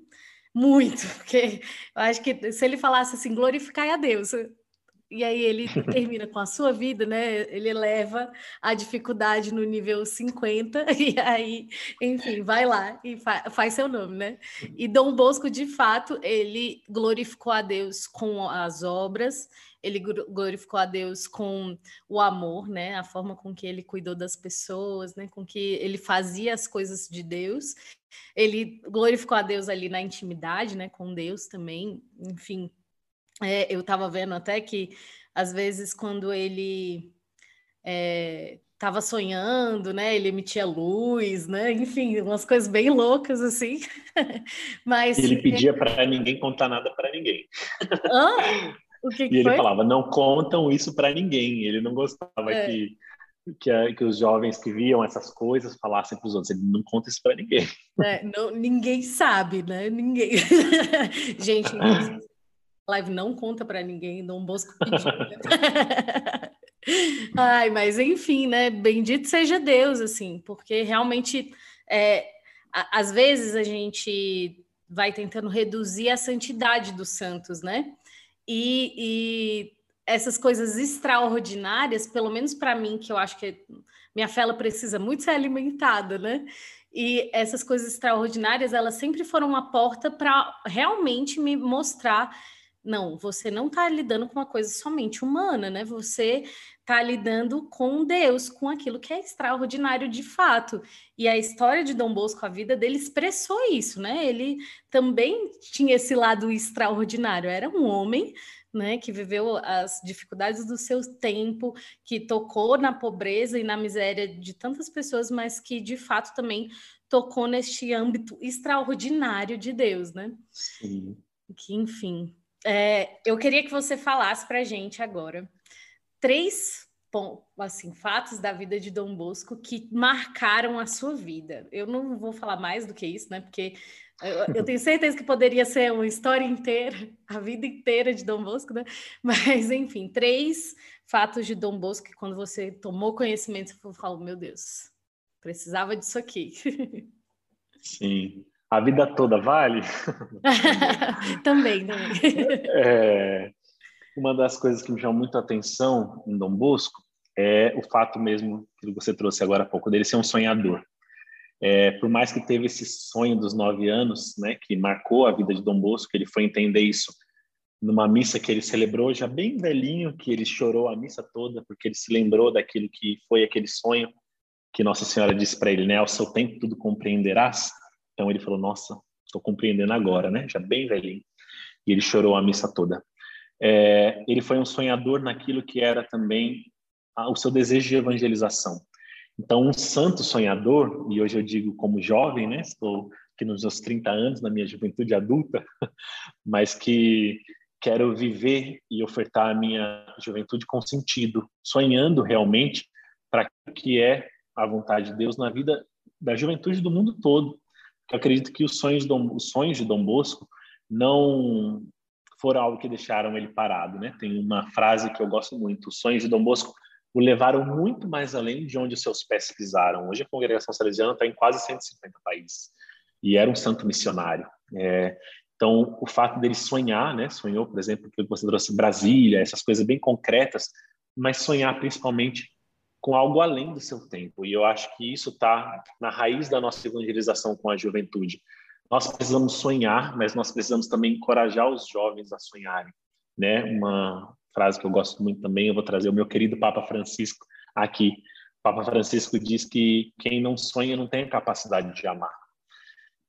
A: muito, (laughs) porque eu acho que se ele falasse assim, glorificar a Deus, e aí ele termina com a sua vida, né? Ele leva a dificuldade no nível 50, (laughs) e aí, enfim, vai lá e fa faz seu nome, né? E Dom Bosco, de fato, ele glorificou a Deus com as obras, ele glorificou a Deus com o amor, né? A forma com que ele cuidou das pessoas, né? Com que ele fazia as coisas de Deus. Ele glorificou a Deus ali na intimidade, né? Com Deus também, enfim é, eu estava vendo até que, às vezes, quando ele estava é, sonhando, né? Ele emitia luz, né? Enfim, umas coisas bem loucas assim. (laughs)
B: Mas ele pedia para ninguém contar nada para ninguém.
A: O que,
B: que e ele foi? falava: não contam isso para ninguém. Ele não gostava é. que que, que, os jovens que viam essas coisas falassem para os outros. Ele não conta isso para ninguém.
A: É, não, ninguém sabe, né? Ninguém. (laughs) Gente, (laughs) live não conta para ninguém, Dom Bosco. Né? (laughs) Ai, mas enfim, né? Bendito seja Deus, assim, porque realmente, é, a, às vezes a gente vai tentando reduzir a santidade dos santos, né? E, e essas coisas extraordinárias, pelo menos para mim, que eu acho que minha fé ela precisa muito ser alimentada, né? E essas coisas extraordinárias, elas sempre foram uma porta para realmente me mostrar não, você não está lidando com uma coisa somente humana, né? Você está lidando com Deus, com aquilo que é extraordinário de fato. E a história de Dom Bosco, a vida dele expressou isso, né? Ele também tinha esse lado extraordinário. Era um homem, né, que viveu as dificuldades do seu tempo, que tocou na pobreza e na miséria de tantas pessoas, mas que de fato também tocou neste âmbito extraordinário de Deus, né? Sim. Que, enfim, é, eu queria que você falasse para a gente agora três assim, fatos da vida de Dom Bosco que marcaram a sua vida. Eu não vou falar mais do que isso, né? Porque eu, eu tenho certeza que poderia ser uma história inteira, a vida inteira de Dom Bosco, né? Mas, enfim, três fatos de Dom Bosco que quando você tomou conhecimento, você falou, meu Deus, precisava disso aqui. (laughs)
B: Sim. A vida toda vale? (laughs)
A: também, também. (laughs)
B: É, uma das coisas que me chama muito a atenção em Dom Bosco é o fato mesmo que você trouxe agora há pouco, dele ser um sonhador. É, por mais que teve esse sonho dos nove anos, né, que marcou a vida de Dom Bosco, ele foi entender isso numa missa que ele celebrou já bem velhinho, que ele chorou a missa toda porque ele se lembrou daquilo que foi aquele sonho que Nossa Senhora disse para ele, né? Ao seu tempo tudo compreenderás. Então ele falou, nossa, estou compreendendo agora, né? Já bem velhinho. E ele chorou a missa toda. É, ele foi um sonhador naquilo que era também o seu desejo de evangelização. Então, um santo sonhador, e hoje eu digo como jovem, né? Estou aqui nos meus 30 anos, na minha juventude adulta, (laughs) mas que quero viver e ofertar a minha juventude com sentido, sonhando realmente para o que é a vontade de Deus na vida da juventude do mundo todo. Eu acredito que os sonhos de Dom, os sonhos de Dom Bosco não foram algo que deixaram ele parado, né? Tem uma frase que eu gosto muito: os sonhos de Dom Bosco o levaram muito mais além de onde os seus pés pisaram. Hoje a congregação salesiana está em quase 150 países e era um santo missionário. É, então, o fato dele sonhar, né? Sonhou, por exemplo, que você trouxe Brasília, essas coisas bem concretas, mas sonhar principalmente com algo além do seu tempo. E eu acho que isso está na raiz da nossa evangelização com a juventude. Nós precisamos sonhar, mas nós precisamos também encorajar os jovens a sonharem, né? Uma frase que eu gosto muito também, eu vou trazer o meu querido Papa Francisco aqui. O Papa Francisco diz que quem não sonha não tem a capacidade de amar.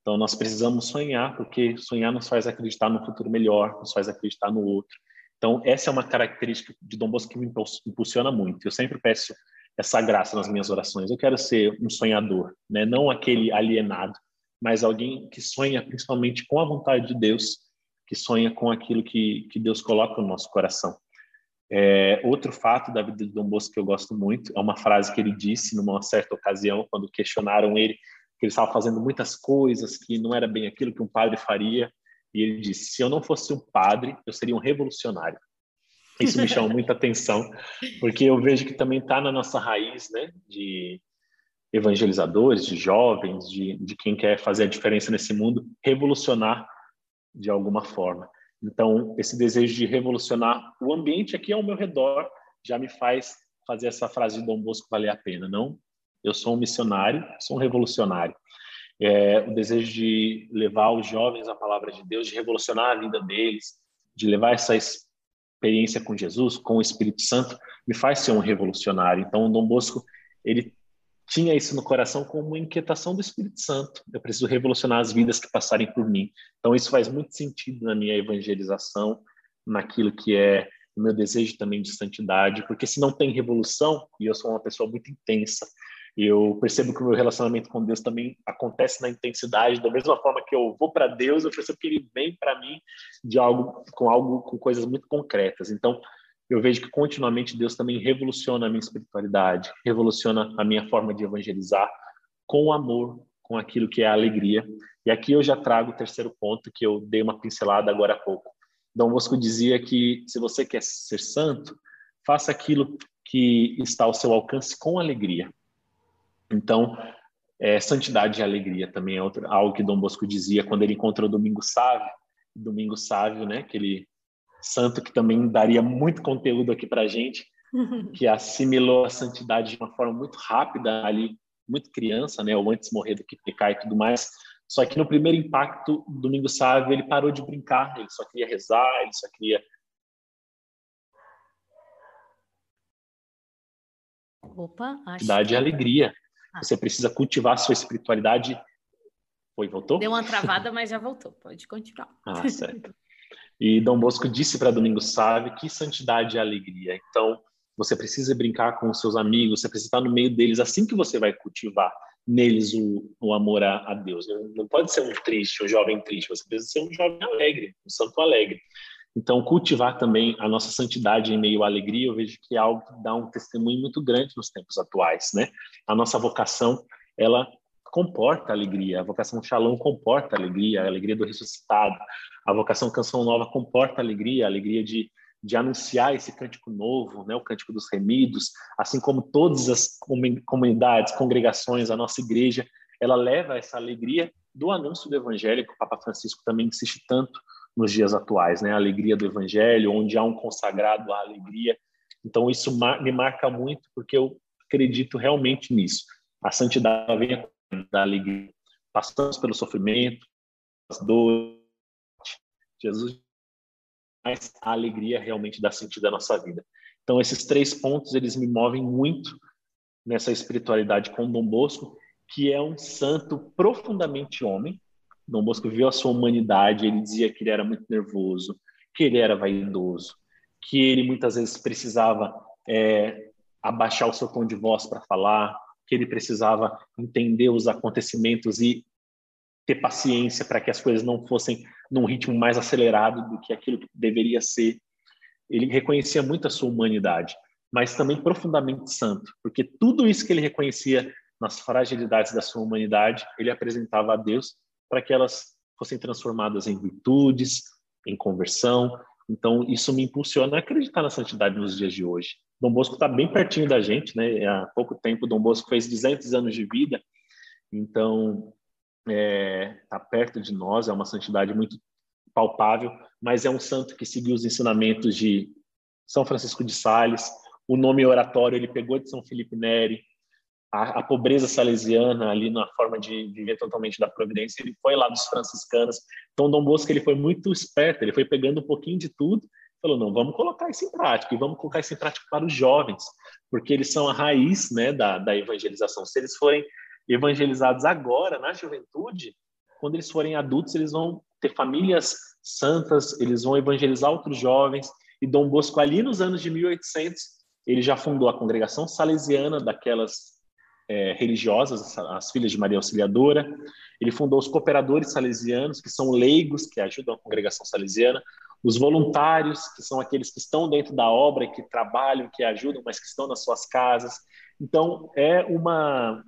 B: Então nós precisamos sonhar, porque sonhar nos faz acreditar no futuro melhor, nos faz acreditar no outro. Então essa é uma característica de Dom Bosco que me impulsiona muito. Eu sempre peço essa graça nas minhas orações. Eu quero ser um sonhador, né? não aquele alienado, mas alguém que sonha principalmente com a vontade de Deus, que sonha com aquilo que, que Deus coloca no nosso coração. É, outro fato da vida de Dom Bosco que eu gosto muito é uma frase que ele disse numa certa ocasião, quando questionaram ele que ele estava fazendo muitas coisas que não era bem aquilo que um padre faria, e ele disse: se eu não fosse um padre, eu seria um revolucionário. Isso me chama muita atenção, porque eu vejo que também está na nossa raiz, né, de evangelizadores, de jovens, de, de quem quer fazer a diferença nesse mundo, revolucionar de alguma forma. Então, esse desejo de revolucionar o ambiente aqui ao meu redor já me faz fazer essa frase de Dom Bosco valer a pena. Não, eu sou um missionário, sou um revolucionário. É, o desejo de levar os jovens a palavra de Deus, de revolucionar a vida deles, de levar essa experiência com Jesus, com o Espírito Santo, me faz ser um revolucionário. Então, Dom Bosco, ele tinha isso no coração como uma inquietação do Espírito Santo. Eu preciso revolucionar as vidas que passarem por mim. Então, isso faz muito sentido na minha evangelização, naquilo que é o meu desejo também de santidade, porque se não tem revolução, e eu sou uma pessoa muito intensa, eu percebo que o meu relacionamento com Deus também acontece na intensidade, da mesma forma que eu vou para Deus, eu percebo que ele vem para mim de algo com algo com coisas muito concretas. Então, eu vejo que continuamente Deus também revoluciona a minha espiritualidade, revoluciona a minha forma de evangelizar com amor, com aquilo que é a alegria. E aqui eu já trago o terceiro ponto que eu dei uma pincelada agora há pouco. Dom Bosco dizia que se você quer ser santo, faça aquilo que está ao seu alcance com alegria. Então, é, santidade e alegria também é outro, algo que Dom Bosco dizia quando ele encontrou Domingo Sávio. Domingo Sávio, né, aquele santo que também daria muito conteúdo aqui para a gente, (laughs) que assimilou a santidade de uma forma muito rápida ali, muito criança, né, ou antes morrer do que pecar e tudo mais. Só que no primeiro impacto, Domingo Sávio, ele parou de brincar, ele só queria rezar, ele só queria
A: Opa,
B: acho que... e alegria. Você precisa cultivar sua espiritualidade. Foi, voltou?
A: Deu uma travada, mas já voltou. Pode continuar.
B: Ah, certo. E Dom Bosco disse para Domingo Sávio que santidade é alegria. Então, você precisa brincar com os seus amigos, você precisa estar no meio deles, assim que você vai cultivar neles o, o amor a, a, Deus. Não pode ser um triste, um jovem triste, você precisa ser um jovem alegre, um santo alegre. Então, cultivar também a nossa santidade em meio à alegria, eu vejo que é algo que dá um testemunho muito grande nos tempos atuais, né? A nossa vocação, ela comporta alegria, a vocação Shalom comporta alegria, a alegria do ressuscitado, a vocação Canção Nova comporta alegria, a alegria de, de anunciar esse cântico novo, né, o cântico dos remidos, assim como todas as comunidades, congregações, a nossa igreja, ela leva essa alegria do anúncio do evangelho, que o Papa Francisco também insiste tanto nos dias atuais, né, a alegria do evangelho, onde há um consagrado à alegria. Então isso me marca muito porque eu acredito realmente nisso. A santidade vem da alegria. Passamos pelo sofrimento, as dores. Jesus mas a alegria realmente dá sentido à nossa vida. Então esses três pontos eles me movem muito nessa espiritualidade com Dom Bosco, que é um santo profundamente homem. Dom Bosco viu a sua humanidade, ele dizia que ele era muito nervoso, que ele era vaidoso, que ele muitas vezes precisava é, abaixar o seu tom de voz para falar, que ele precisava entender os acontecimentos e ter paciência para que as coisas não fossem num ritmo mais acelerado do que aquilo que deveria ser. Ele reconhecia muito a sua humanidade, mas também profundamente santo, porque tudo isso que ele reconhecia nas fragilidades da sua humanidade, ele apresentava a Deus para que elas fossem transformadas em virtudes, em conversão. Então, isso me impulsiona a acreditar na santidade nos dias de hoje. Dom Bosco está bem pertinho da gente, né? Há pouco tempo, Dom Bosco fez 200 anos de vida, então está é, tá perto de nós, é uma santidade muito palpável, mas é um santo que seguiu os ensinamentos de São Francisco de Sales. O nome oratório ele pegou de São Felipe Neri, a, a, pobreza salesiana ali na forma de viver totalmente da providência, ele foi lá dos franciscanos. Então, Dom Bosco ele foi muito esperto, ele foi pegando um pouquinho de tudo falou, não, vamos colocar isso em prática, e vamos colocar isso em prática para os jovens, porque eles são a raiz né, da, da evangelização. Se eles forem evangelizados agora, na juventude, quando eles forem adultos, eles vão ter famílias santas, eles vão evangelizar outros jovens, e Dom Bosco, ali nos anos de 1800, ele já fundou a congregação salesiana daquelas é, religiosas, as filhas de Maria Auxiliadora. Ele fundou os cooperadores salesianos, que são leigos que ajudam a congregação salesiana os voluntários, que são aqueles que estão dentro da obra, que trabalham, que ajudam, mas que estão nas suas casas. Então, é uma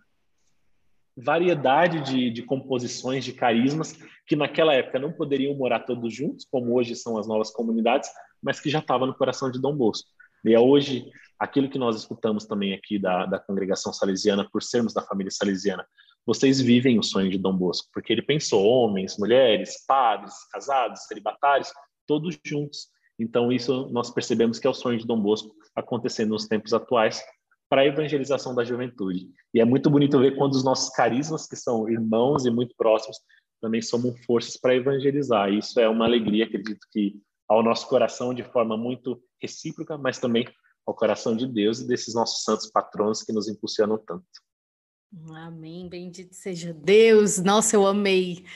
B: variedade de, de composições, de carismas, que naquela época não poderiam morar todos juntos, como hoje são as novas comunidades, mas que já estava no coração de Dom Bosco. E é hoje, aquilo que nós escutamos também aqui da, da congregação salesiana, por sermos da família salesiana, vocês vivem o sonho de Dom Bosco, porque ele pensou homens, mulheres, padres, casados, celibatários, todos juntos. Então, isso nós percebemos que é o sonho de Dom Bosco acontecendo nos tempos atuais para a evangelização da juventude. E é muito bonito ver quando os nossos carismas, que são irmãos e muito próximos, também somam forças para evangelizar. Isso é uma alegria, acredito que ao nosso coração de forma muito recíproca, mas também ao coração de Deus e desses nossos santos patronos que nos impulsionam tanto.
A: Amém, bendito seja Deus. Nossa, eu amei.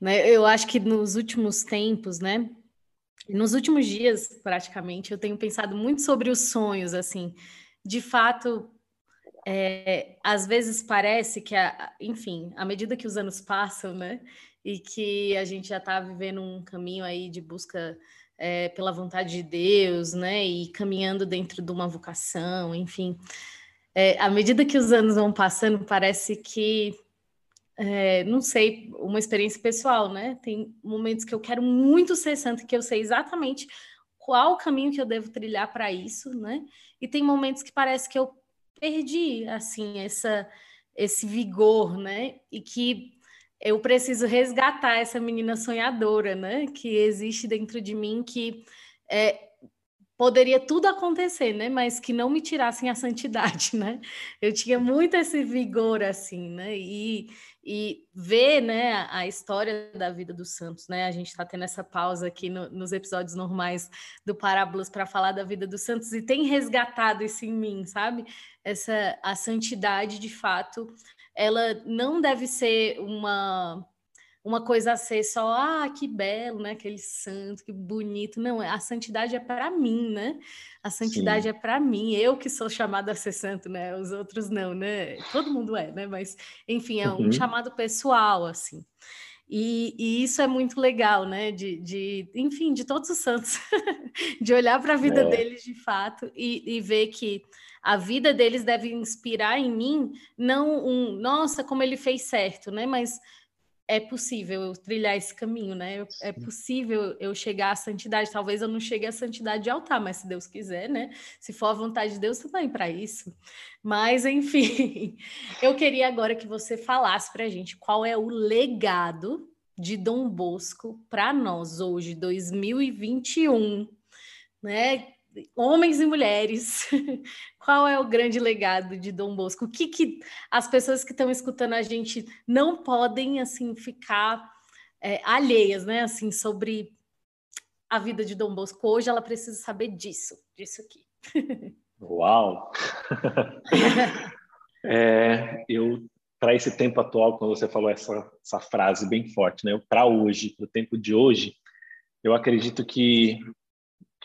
A: Né? Eu acho que nos últimos tempos, né, nos últimos dias, praticamente, eu tenho pensado muito sobre os sonhos, assim. De fato, é, às vezes parece que, a, enfim, à medida que os anos passam, né? E que a gente já está vivendo um caminho aí de busca é, pela vontade de Deus, né? E caminhando dentro de uma vocação, enfim. É, à medida que os anos vão passando, parece que é, não sei, uma experiência pessoal, né? Tem momentos que eu quero muito ser santa, que eu sei exatamente qual o caminho que eu devo trilhar para isso, né? E tem momentos que parece que eu perdi, assim, essa, esse vigor, né? E que eu preciso resgatar essa menina sonhadora, né? Que existe dentro de mim, que é, poderia tudo acontecer, né? Mas que não me tirassem a santidade, (laughs) né? Eu tinha muito esse vigor assim, né? E, e ver, né, a história da vida dos santos, né? A gente está tendo essa pausa aqui no, nos episódios normais do Parábolas para falar da vida dos santos e tem resgatado isso em mim, sabe? Essa a santidade, de fato, ela não deve ser uma uma coisa a ser só, ah, que belo, né? Aquele santo, que bonito. Não, a santidade é para mim, né? A santidade Sim. é para mim, eu que sou chamada a ser santo, né? Os outros não, né? Todo mundo é, né? Mas, enfim, é um uhum. chamado pessoal, assim. E, e, isso é muito legal, né? De, de enfim, de todos os santos, (laughs) de olhar para a vida é. deles de fato e, e ver que a vida deles deve inspirar em mim, não um, nossa, como ele fez certo, né? Mas é possível eu trilhar esse caminho, né? É possível eu chegar à santidade. Talvez eu não chegue à santidade de altar, mas se Deus quiser, né? Se for a vontade de Deus, também para isso. Mas, (laughs) enfim, eu queria agora que você falasse para a gente qual é o legado de Dom Bosco para nós hoje, 2021, né? Homens e mulheres, (laughs) qual é o grande legado de Dom Bosco? O que, que as pessoas que estão escutando a gente não podem assim ficar é, alheias, né? Assim sobre a vida de Dom Bosco hoje, ela precisa saber disso, disso aqui.
B: Uau! (laughs) É, eu para esse tempo atual, quando você falou essa, essa frase bem forte, né? Para hoje, para o tempo de hoje, eu acredito que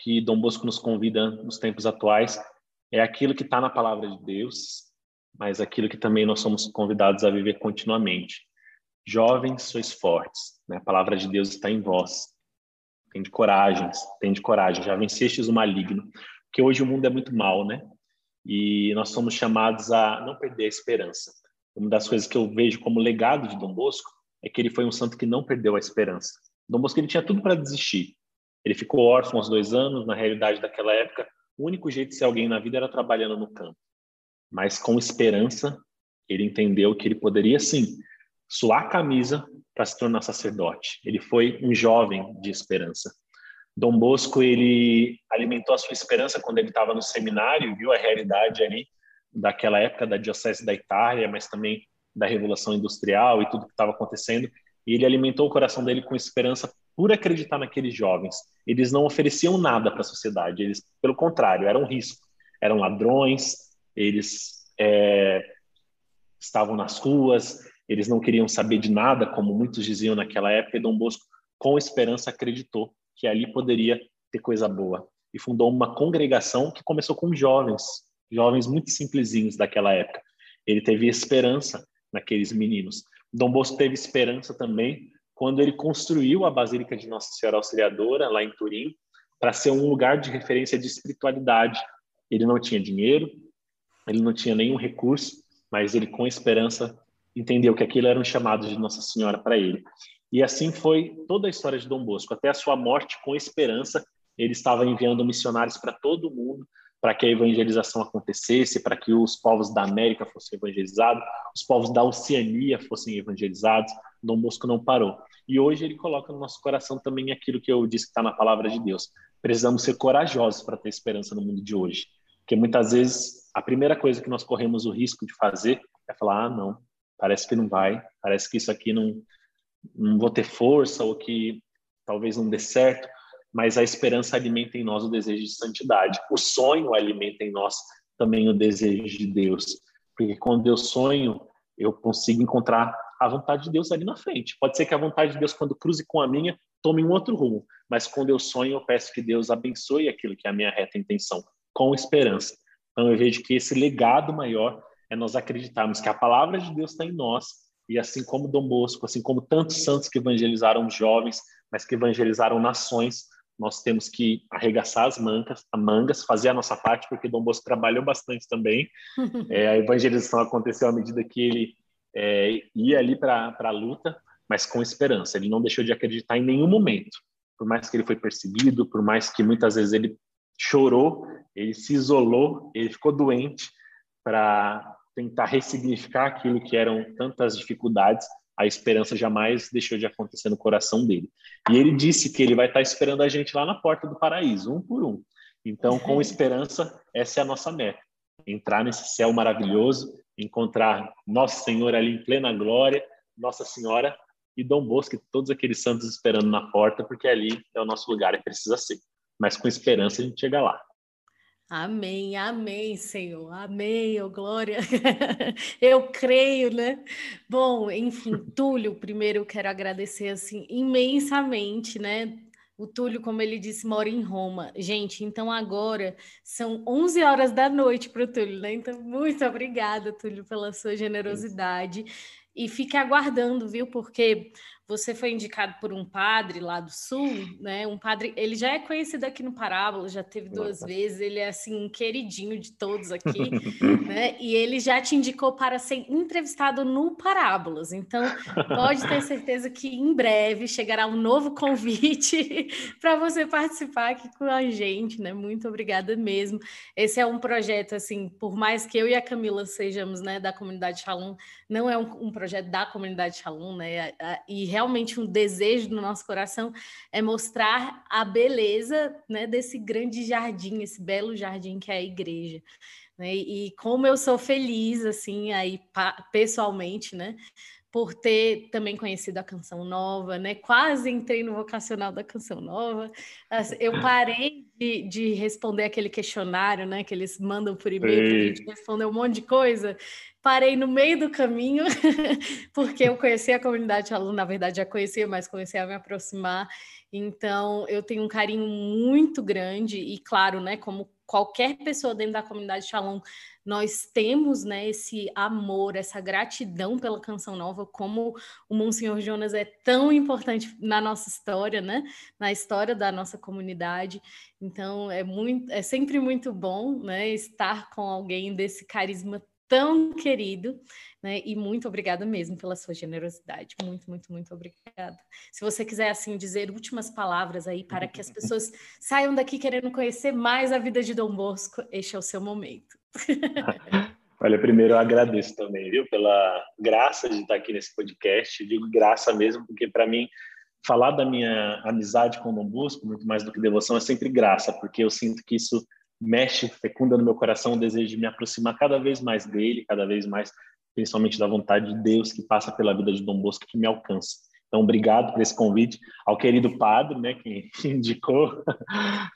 B: que Dom Bosco nos convida nos tempos atuais é aquilo que está na palavra de Deus, mas aquilo que também nós somos convidados a viver continuamente. Jovens, sois fortes, né? A palavra de Deus está em vós. Tem de coragem, tem de coragem. Já vencestes o maligno, porque hoje o mundo é muito mal, né? E nós somos chamados a não perder a esperança. Uma das coisas que eu vejo como legado de Dom Bosco é que ele foi um santo que não perdeu a esperança. Dom Bosco ele tinha tudo para desistir. Ele ficou órfão aos dois anos. Na realidade daquela época, o único jeito de ser alguém na vida era trabalhando no campo. Mas com esperança, ele entendeu que ele poderia sim suar a camisa para se tornar sacerdote. Ele foi um jovem de esperança. Dom Bosco ele alimentou a sua esperança quando ele estava no seminário, viu a realidade ali daquela época da diocese da Itália, mas também da revolução industrial e tudo que estava acontecendo. E ele alimentou o coração dele com esperança por acreditar naqueles jovens. Eles não ofereciam nada para a sociedade, eles, pelo contrário, eram risco. Eram ladrões, eles é, estavam nas ruas, eles não queriam saber de nada, como muitos diziam naquela época, e Dom Bosco, com esperança, acreditou que ali poderia ter coisa boa. E fundou uma congregação que começou com jovens, jovens muito simplesinhos daquela época. Ele teve esperança naqueles meninos. Dom Bosco teve esperança também quando ele construiu a Basílica de Nossa Senhora Auxiliadora, lá em Turim, para ser um lugar de referência de espiritualidade. Ele não tinha dinheiro, ele não tinha nenhum recurso, mas ele, com esperança, entendeu que aquilo era um chamado de Nossa Senhora para ele. E assim foi toda a história de Dom Bosco. Até a sua morte, com esperança, ele estava enviando missionários para todo o mundo para que a evangelização acontecesse, para que os povos da América fossem evangelizados, os povos da Oceania fossem evangelizados. Dom Bosco não parou. E hoje ele coloca no nosso coração também aquilo que eu disse que está na palavra de Deus. Precisamos ser corajosos para ter esperança no mundo de hoje. Porque muitas vezes a primeira coisa que nós corremos o risco de fazer é falar: ah, não, parece que não vai, parece que isso aqui não, não vou ter força ou que talvez não dê certo, mas a esperança alimenta em nós o desejo de santidade. O sonho alimenta em nós também o desejo de Deus, porque quando eu sonho, eu consigo encontrar a vontade de Deus ali na frente. Pode ser que a vontade de Deus, quando cruze com a minha, tome um outro rumo, mas quando eu sonho, eu peço que Deus abençoe aquilo que é a minha reta intenção, com esperança. Então eu vejo que esse legado maior é nós acreditarmos que a palavra de Deus está em nós, e assim como Dom Bosco, assim como tantos santos que evangelizaram jovens, mas que evangelizaram nações, nós temos que arregaçar as mangas, as mangas, fazer a nossa parte, porque Dom Bosco trabalhou bastante também. (laughs) É, a evangelização aconteceu à medida que ele é, ia ali para a luta, mas com esperança. Ele não deixou de acreditar em nenhum momento. Por mais que ele foi perseguido, por mais que muitas vezes ele chorou, ele se isolou, ele ficou doente para tentar ressignificar aquilo que eram tantas dificuldades, a esperança jamais deixou de acontecer no coração dele. E ele disse que ele vai estar esperando a gente lá na porta do paraíso, um por um. Então, com esperança, essa é a nossa meta. Entrar nesse céu maravilhoso, encontrar Nosso Senhor ali em plena glória, Nossa Senhora e Dom Bosco, e todos aqueles santos esperando na porta, porque ali é o nosso lugar e precisa ser. Mas com esperança a gente chega lá.
A: Amém, amém, Senhor, amém, oh glória. (laughs) eu creio, né? Bom, enfim, Túlio, primeiro eu quero agradecer assim imensamente, né? O Túlio, como ele disse, mora em Roma. Gente, então agora são 11 horas da noite para o Túlio, né? Então, muito obrigada, Túlio, pela sua generosidade. E fique aguardando, viu? Porque você foi indicado por um padre lá do sul, né? Um padre, ele já é conhecido aqui no Parábola, já teve duas Nossa. vezes, ele é assim um queridinho de todos aqui, (laughs) né? E ele já te indicou para ser entrevistado no Parábolas. Então, pode ter certeza que em breve chegará um novo convite (laughs) para você participar aqui com a gente, né? Muito obrigada mesmo. Esse é um projeto assim, por mais que eu e a Camila sejamos, né, da comunidade Shalom, não é um, um projeto da comunidade Shalom, né? E realmente um desejo no nosso coração é mostrar a beleza né, desse grande jardim, esse belo jardim que é a igreja. né? E como eu sou feliz, assim, aí pessoalmente, né? Por ter também conhecido a Canção Nova, né? Quase entrei no vocacional da Canção Nova. Eu (laughs) parei de, de responder aquele questionário, né? Que eles mandam por e-mail para a gente responder um monte de coisa parei no meio do caminho, (laughs) porque eu conheci a comunidade aluno, na verdade já conhecia, mas comecei a me aproximar. Então, eu tenho um carinho muito grande e, claro, né, como qualquer pessoa dentro da comunidade Shalom, nós temos, né, esse amor, essa gratidão pela canção nova, como o Monsenhor Jonas é tão importante na nossa história, né, na história da nossa comunidade. Então, é muito, é sempre muito bom, né, estar com alguém desse carisma tão querido, né? E muito obrigada mesmo pela sua generosidade. Muito, muito, muito obrigada. Se você quiser assim dizer últimas palavras aí para que as (laughs) pessoas saiam daqui querendo conhecer mais a vida de Dom Bosco, este é o seu momento. (laughs)
B: Olha, primeiro eu agradeço também, viu, pela graça de estar aqui nesse podcast. digo graça mesmo, porque para mim falar da minha amizade com o Dom Bosco, muito mais do que devoção, é sempre graça, porque eu sinto que isso mexe, fecunda no meu coração o desejo de me aproximar cada vez mais dele, cada vez mais, principalmente da vontade de Deus que passa pela vida de Dom Bosco, que me alcança. Então, obrigado por esse convite ao querido padre, né, que (laughs) indicou.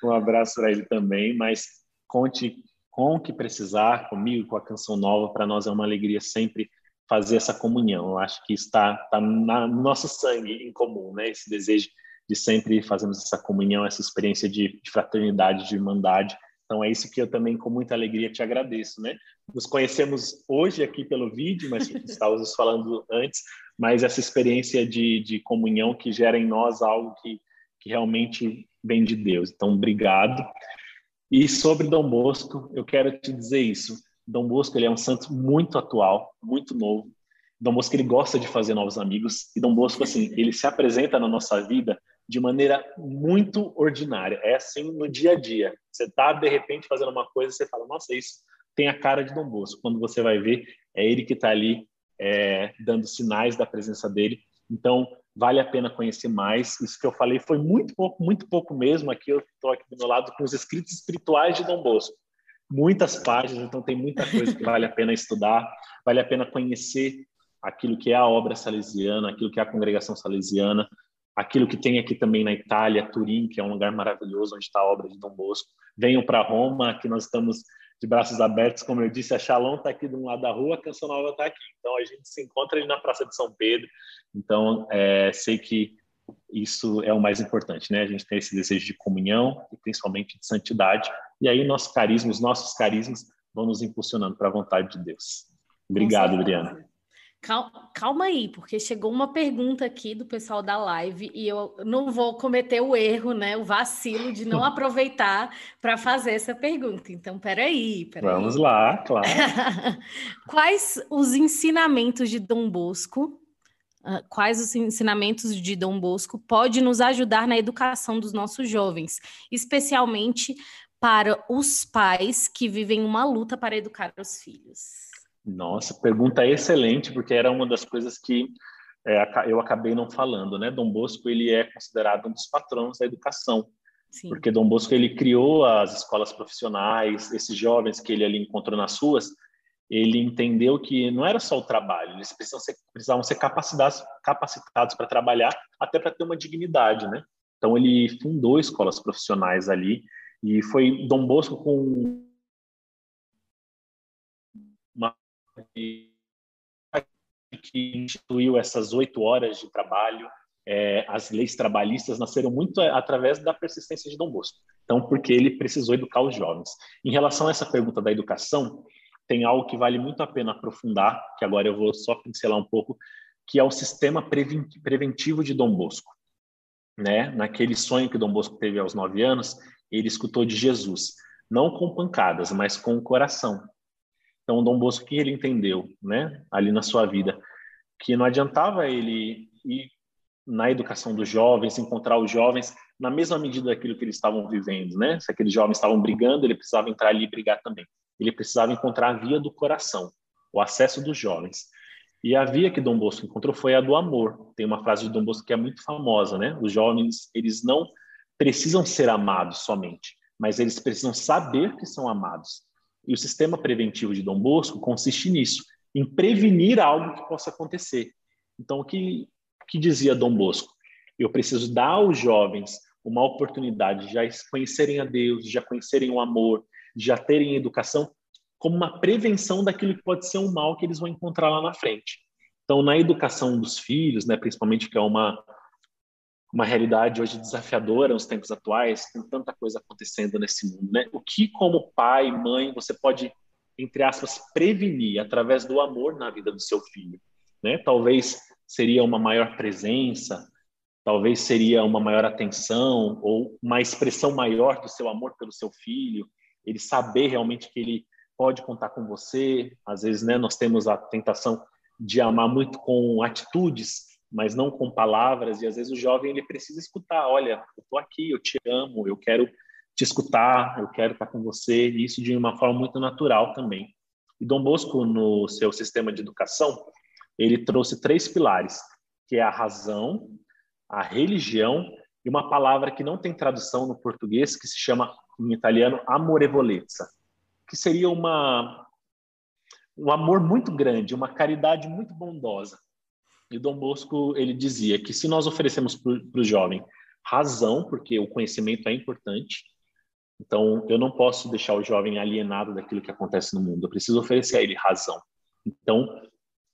B: um abraço para ele também, mas conte com o que precisar comigo, com a canção nova, para nós é uma alegria sempre fazer essa comunhão. Eu acho que está, está na, no nosso sangue em comum, né, esse desejo de sempre fazermos essa comunhão, essa experiência de, de fraternidade, de irmandade, então é isso que eu também com muita alegria te agradeço, né? Nos conhecemos hoje aqui pelo vídeo, mas estávamos falando antes, mas essa experiência de, de comunhão que gera em nós algo que, que realmente vem de Deus. Então, obrigado. E sobre Dom Bosco, eu quero te dizer isso. Dom Bosco ele é um santo muito atual, muito novo. Dom Bosco ele gosta de fazer novos amigos e Dom Bosco assim ele se apresenta na nossa vida de maneira muito ordinária. É assim no dia a dia. Você está, de repente, fazendo uma coisa e você fala, nossa, isso tem a cara de Dom Bosco. Quando você vai ver, é ele que está ali é, dando sinais da presença dele. Então, vale a pena conhecer mais. Isso que eu falei foi muito pouco, muito pouco mesmo. Aqui eu estou aqui do meu lado com os escritos espirituais de Dom Bosco. Muitas páginas, então tem muita coisa que vale a pena estudar, vale a pena conhecer aquilo que é a obra salesiana, aquilo que é a congregação salesiana, aquilo que tem aqui também na Itália, Turim, que é um lugar maravilhoso onde está a obra de Dom Bosco. Venham para Roma, que nós estamos de braços abertos, como eu disse, a Shalom está aqui de um lado da rua, a Canção Nova está aqui. Então a gente se encontra ali na Praça de São Pedro. Então é, sei que isso é o mais importante, né? A gente tem esse desejo de comunhão e principalmente de santidade. E aí nossos carismas, nossos carismas vão nos impulsionando para a vontade de Deus. Obrigado, Adriana.
A: Calma aí, porque chegou uma pergunta aqui do pessoal da live e eu não vou cometer o erro, né, o vacilo de não (laughs) aproveitar para fazer essa pergunta. Então, peraí, peraí.
B: Vamos lá, claro. (laughs)
A: Quais os ensinamentos de Dom Bosco, uh, quais os ensinamentos de Dom Bosco pode nos ajudar na educação dos nossos jovens, especialmente para os pais que vivem uma luta para educar os filhos?
B: Nossa, pergunta excelente, porque era uma das coisas que é, eu acabei não falando, né? Dom Bosco ele é considerado um dos patrões da educação, Sim. porque Dom Bosco ele criou as escolas profissionais, esses jovens que ele ali encontrou nas ruas, ele entendeu que não era só o trabalho, eles precisavam ser, precisavam ser capacitados, capacitados para trabalhar, até para ter uma dignidade, né? Então ele fundou escolas profissionais ali e foi Dom Bosco com que instituiu essas oito horas de trabalho, é, as leis trabalhistas nasceram muito através da persistência de Dom Bosco. Então, porque ele precisou educar os jovens. Em relação a essa pergunta da educação, tem algo que vale muito a pena aprofundar, que agora eu vou só pincelar um pouco, que é o sistema preventivo de Dom Bosco. Né? Naquele sonho que Dom Bosco teve aos nove anos, ele escutou de Jesus, não com pancadas, mas com o coração. Então, Dom Bosco, o que ele entendeu, né, ali na sua vida? Que não adiantava ele ir na educação dos jovens, encontrar os jovens na mesma medida daquilo que eles estavam vivendo, né? Se aqueles jovens estavam brigando, ele precisava entrar ali e brigar também. Ele precisava encontrar a via do coração, o acesso dos jovens. E a via que Dom Bosco encontrou foi a do amor. Tem uma frase de Dom Bosco que é muito famosa, né? Os jovens, eles não precisam ser amados somente, mas eles precisam saber que são amados. E o sistema preventivo de Dom Bosco consiste nisso, em prevenir algo que possa acontecer. Então, o que, que dizia Dom Bosco? Eu preciso dar aos jovens uma oportunidade de já conhecerem a Deus, de já conhecerem o amor, de já terem educação, como uma prevenção daquilo que pode ser um mal que eles vão encontrar lá na frente. Então, na educação dos filhos, né, principalmente que é uma uma realidade hoje desafiadora nos tempos atuais, com tanta coisa acontecendo nesse mundo, né? O que como pai, mãe, você pode entre aspas prevenir através do amor na vida do seu filho, né? Talvez seria uma maior presença, talvez seria uma maior atenção ou uma expressão maior do seu amor pelo seu filho, ele saber realmente que ele pode contar com você. Às vezes, né, nós temos a tentação de amar muito com atitudes, mas não com palavras, e às vezes o jovem ele precisa escutar, olha, eu tô aqui, eu te amo, eu quero te escutar, eu quero estar com você, e isso de uma forma muito natural também. E Dom Bosco, no seu sistema de educação, ele trouxe três pilares, que é a razão, a religião e uma palavra que não tem tradução no português, que se chama, em italiano, amorevolezza, que seria uma, um amor muito grande, uma caridade muito bondosa. E Dom Bosco ele dizia que se nós oferecemos para o jovem razão, porque o conhecimento é importante, então eu não posso deixar o jovem alienado daquilo que acontece no mundo. Eu preciso oferecer a ele razão. Então,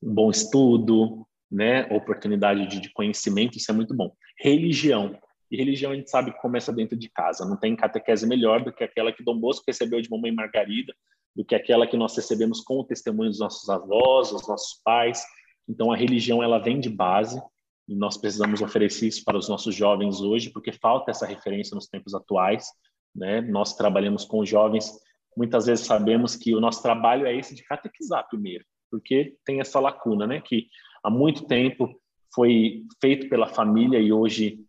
B: um bom estudo, né, oportunidade de, de conhecimento, isso é muito bom. Religião. E religião a gente sabe que começa dentro de casa. Não tem catequese melhor do que aquela que Dom Bosco recebeu de Mamãe Margarida, do que aquela que nós recebemos com o testemunho dos nossos avós, dos nossos pais. Então a religião ela vem de base e nós precisamos oferecer isso para os nossos jovens hoje, porque falta essa referência nos tempos atuais. Né? Nós trabalhamos com jovens, muitas vezes sabemos que o nosso trabalho é esse de catequizar primeiro, porque tem essa lacuna, né? Que há muito tempo foi feito pela família e hoje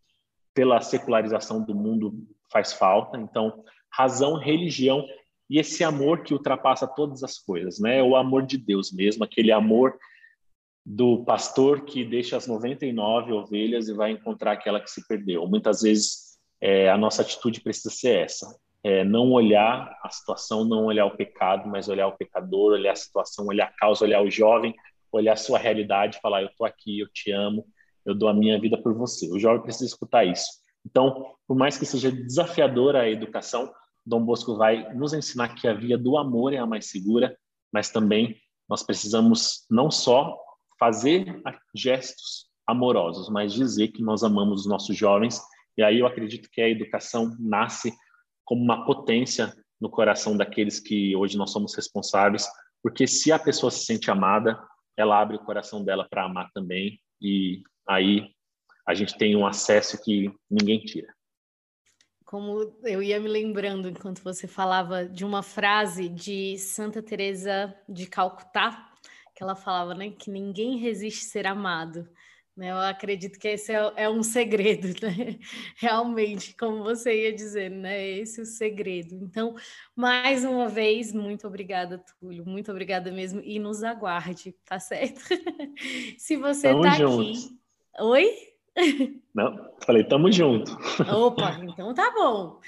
B: pela secularização do mundo faz falta. Então, razão, religião e esse amor que ultrapassa todas as coisas, né? O amor de Deus mesmo, aquele amor do pastor que deixa as 99 ovelhas e vai encontrar aquela que se perdeu. Muitas vezes é, a nossa atitude precisa ser essa: é, não olhar a situação, não olhar o pecado, mas olhar o pecador, olhar a situação, olhar a causa, olhar o jovem, olhar a sua realidade, falar: eu estou aqui, eu te amo, eu dou a minha vida por você. O jovem precisa escutar isso. Então, por mais que seja desafiadora a educação, Dom Bosco vai nos ensinar que a via do amor é a mais segura, mas também nós precisamos não só fazer gestos amorosos, mas dizer que nós amamos os nossos jovens. E aí eu acredito que a educação nasce como uma potência no coração daqueles que hoje nós somos responsáveis, porque se a pessoa se sente amada, ela abre o coração dela para amar também, e aí a gente tem um acesso que ninguém tira.
A: Como eu ia me lembrando enquanto você falava de uma frase de Santa Teresa de Calcutá, que ela falava, né, que ninguém resiste ser amado. Né? Eu acredito que esse é, é um segredo, (laughs) né? Realmente, como você ia dizer, né? Esse é o segredo. Então, mais uma vez, muito obrigada, Túlio. Muito obrigada mesmo. E nos aguarde, tá certo? (laughs) Se você Tamo tá junto. aqui. Oi?
B: Não, falei, tamo junto.
A: Opa, (laughs) então tá bom.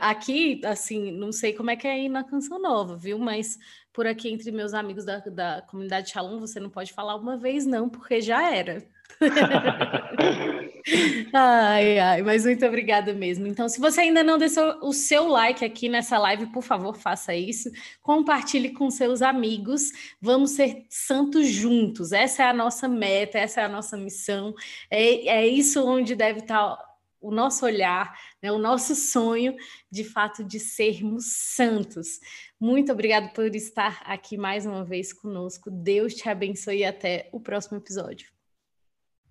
A: Aqui, assim, não sei como é que é aí na Canção Nova, viu? Mas por aqui, entre meus amigos da, da comunidade Shalom, você não pode falar uma vez, não, porque já era. (laughs) ai, ai, mas muito obrigada mesmo. Então, se você ainda não deixou o seu like aqui nessa live, por favor, faça isso. Compartilhe com seus amigos. Vamos ser santos juntos. Essa é a nossa meta, essa é a nossa missão. É, é isso onde deve estar o nosso olhar, né, o nosso sonho, de fato, de sermos santos. Muito obrigado por estar aqui mais uma vez conosco. Deus te abençoe e até o próximo episódio.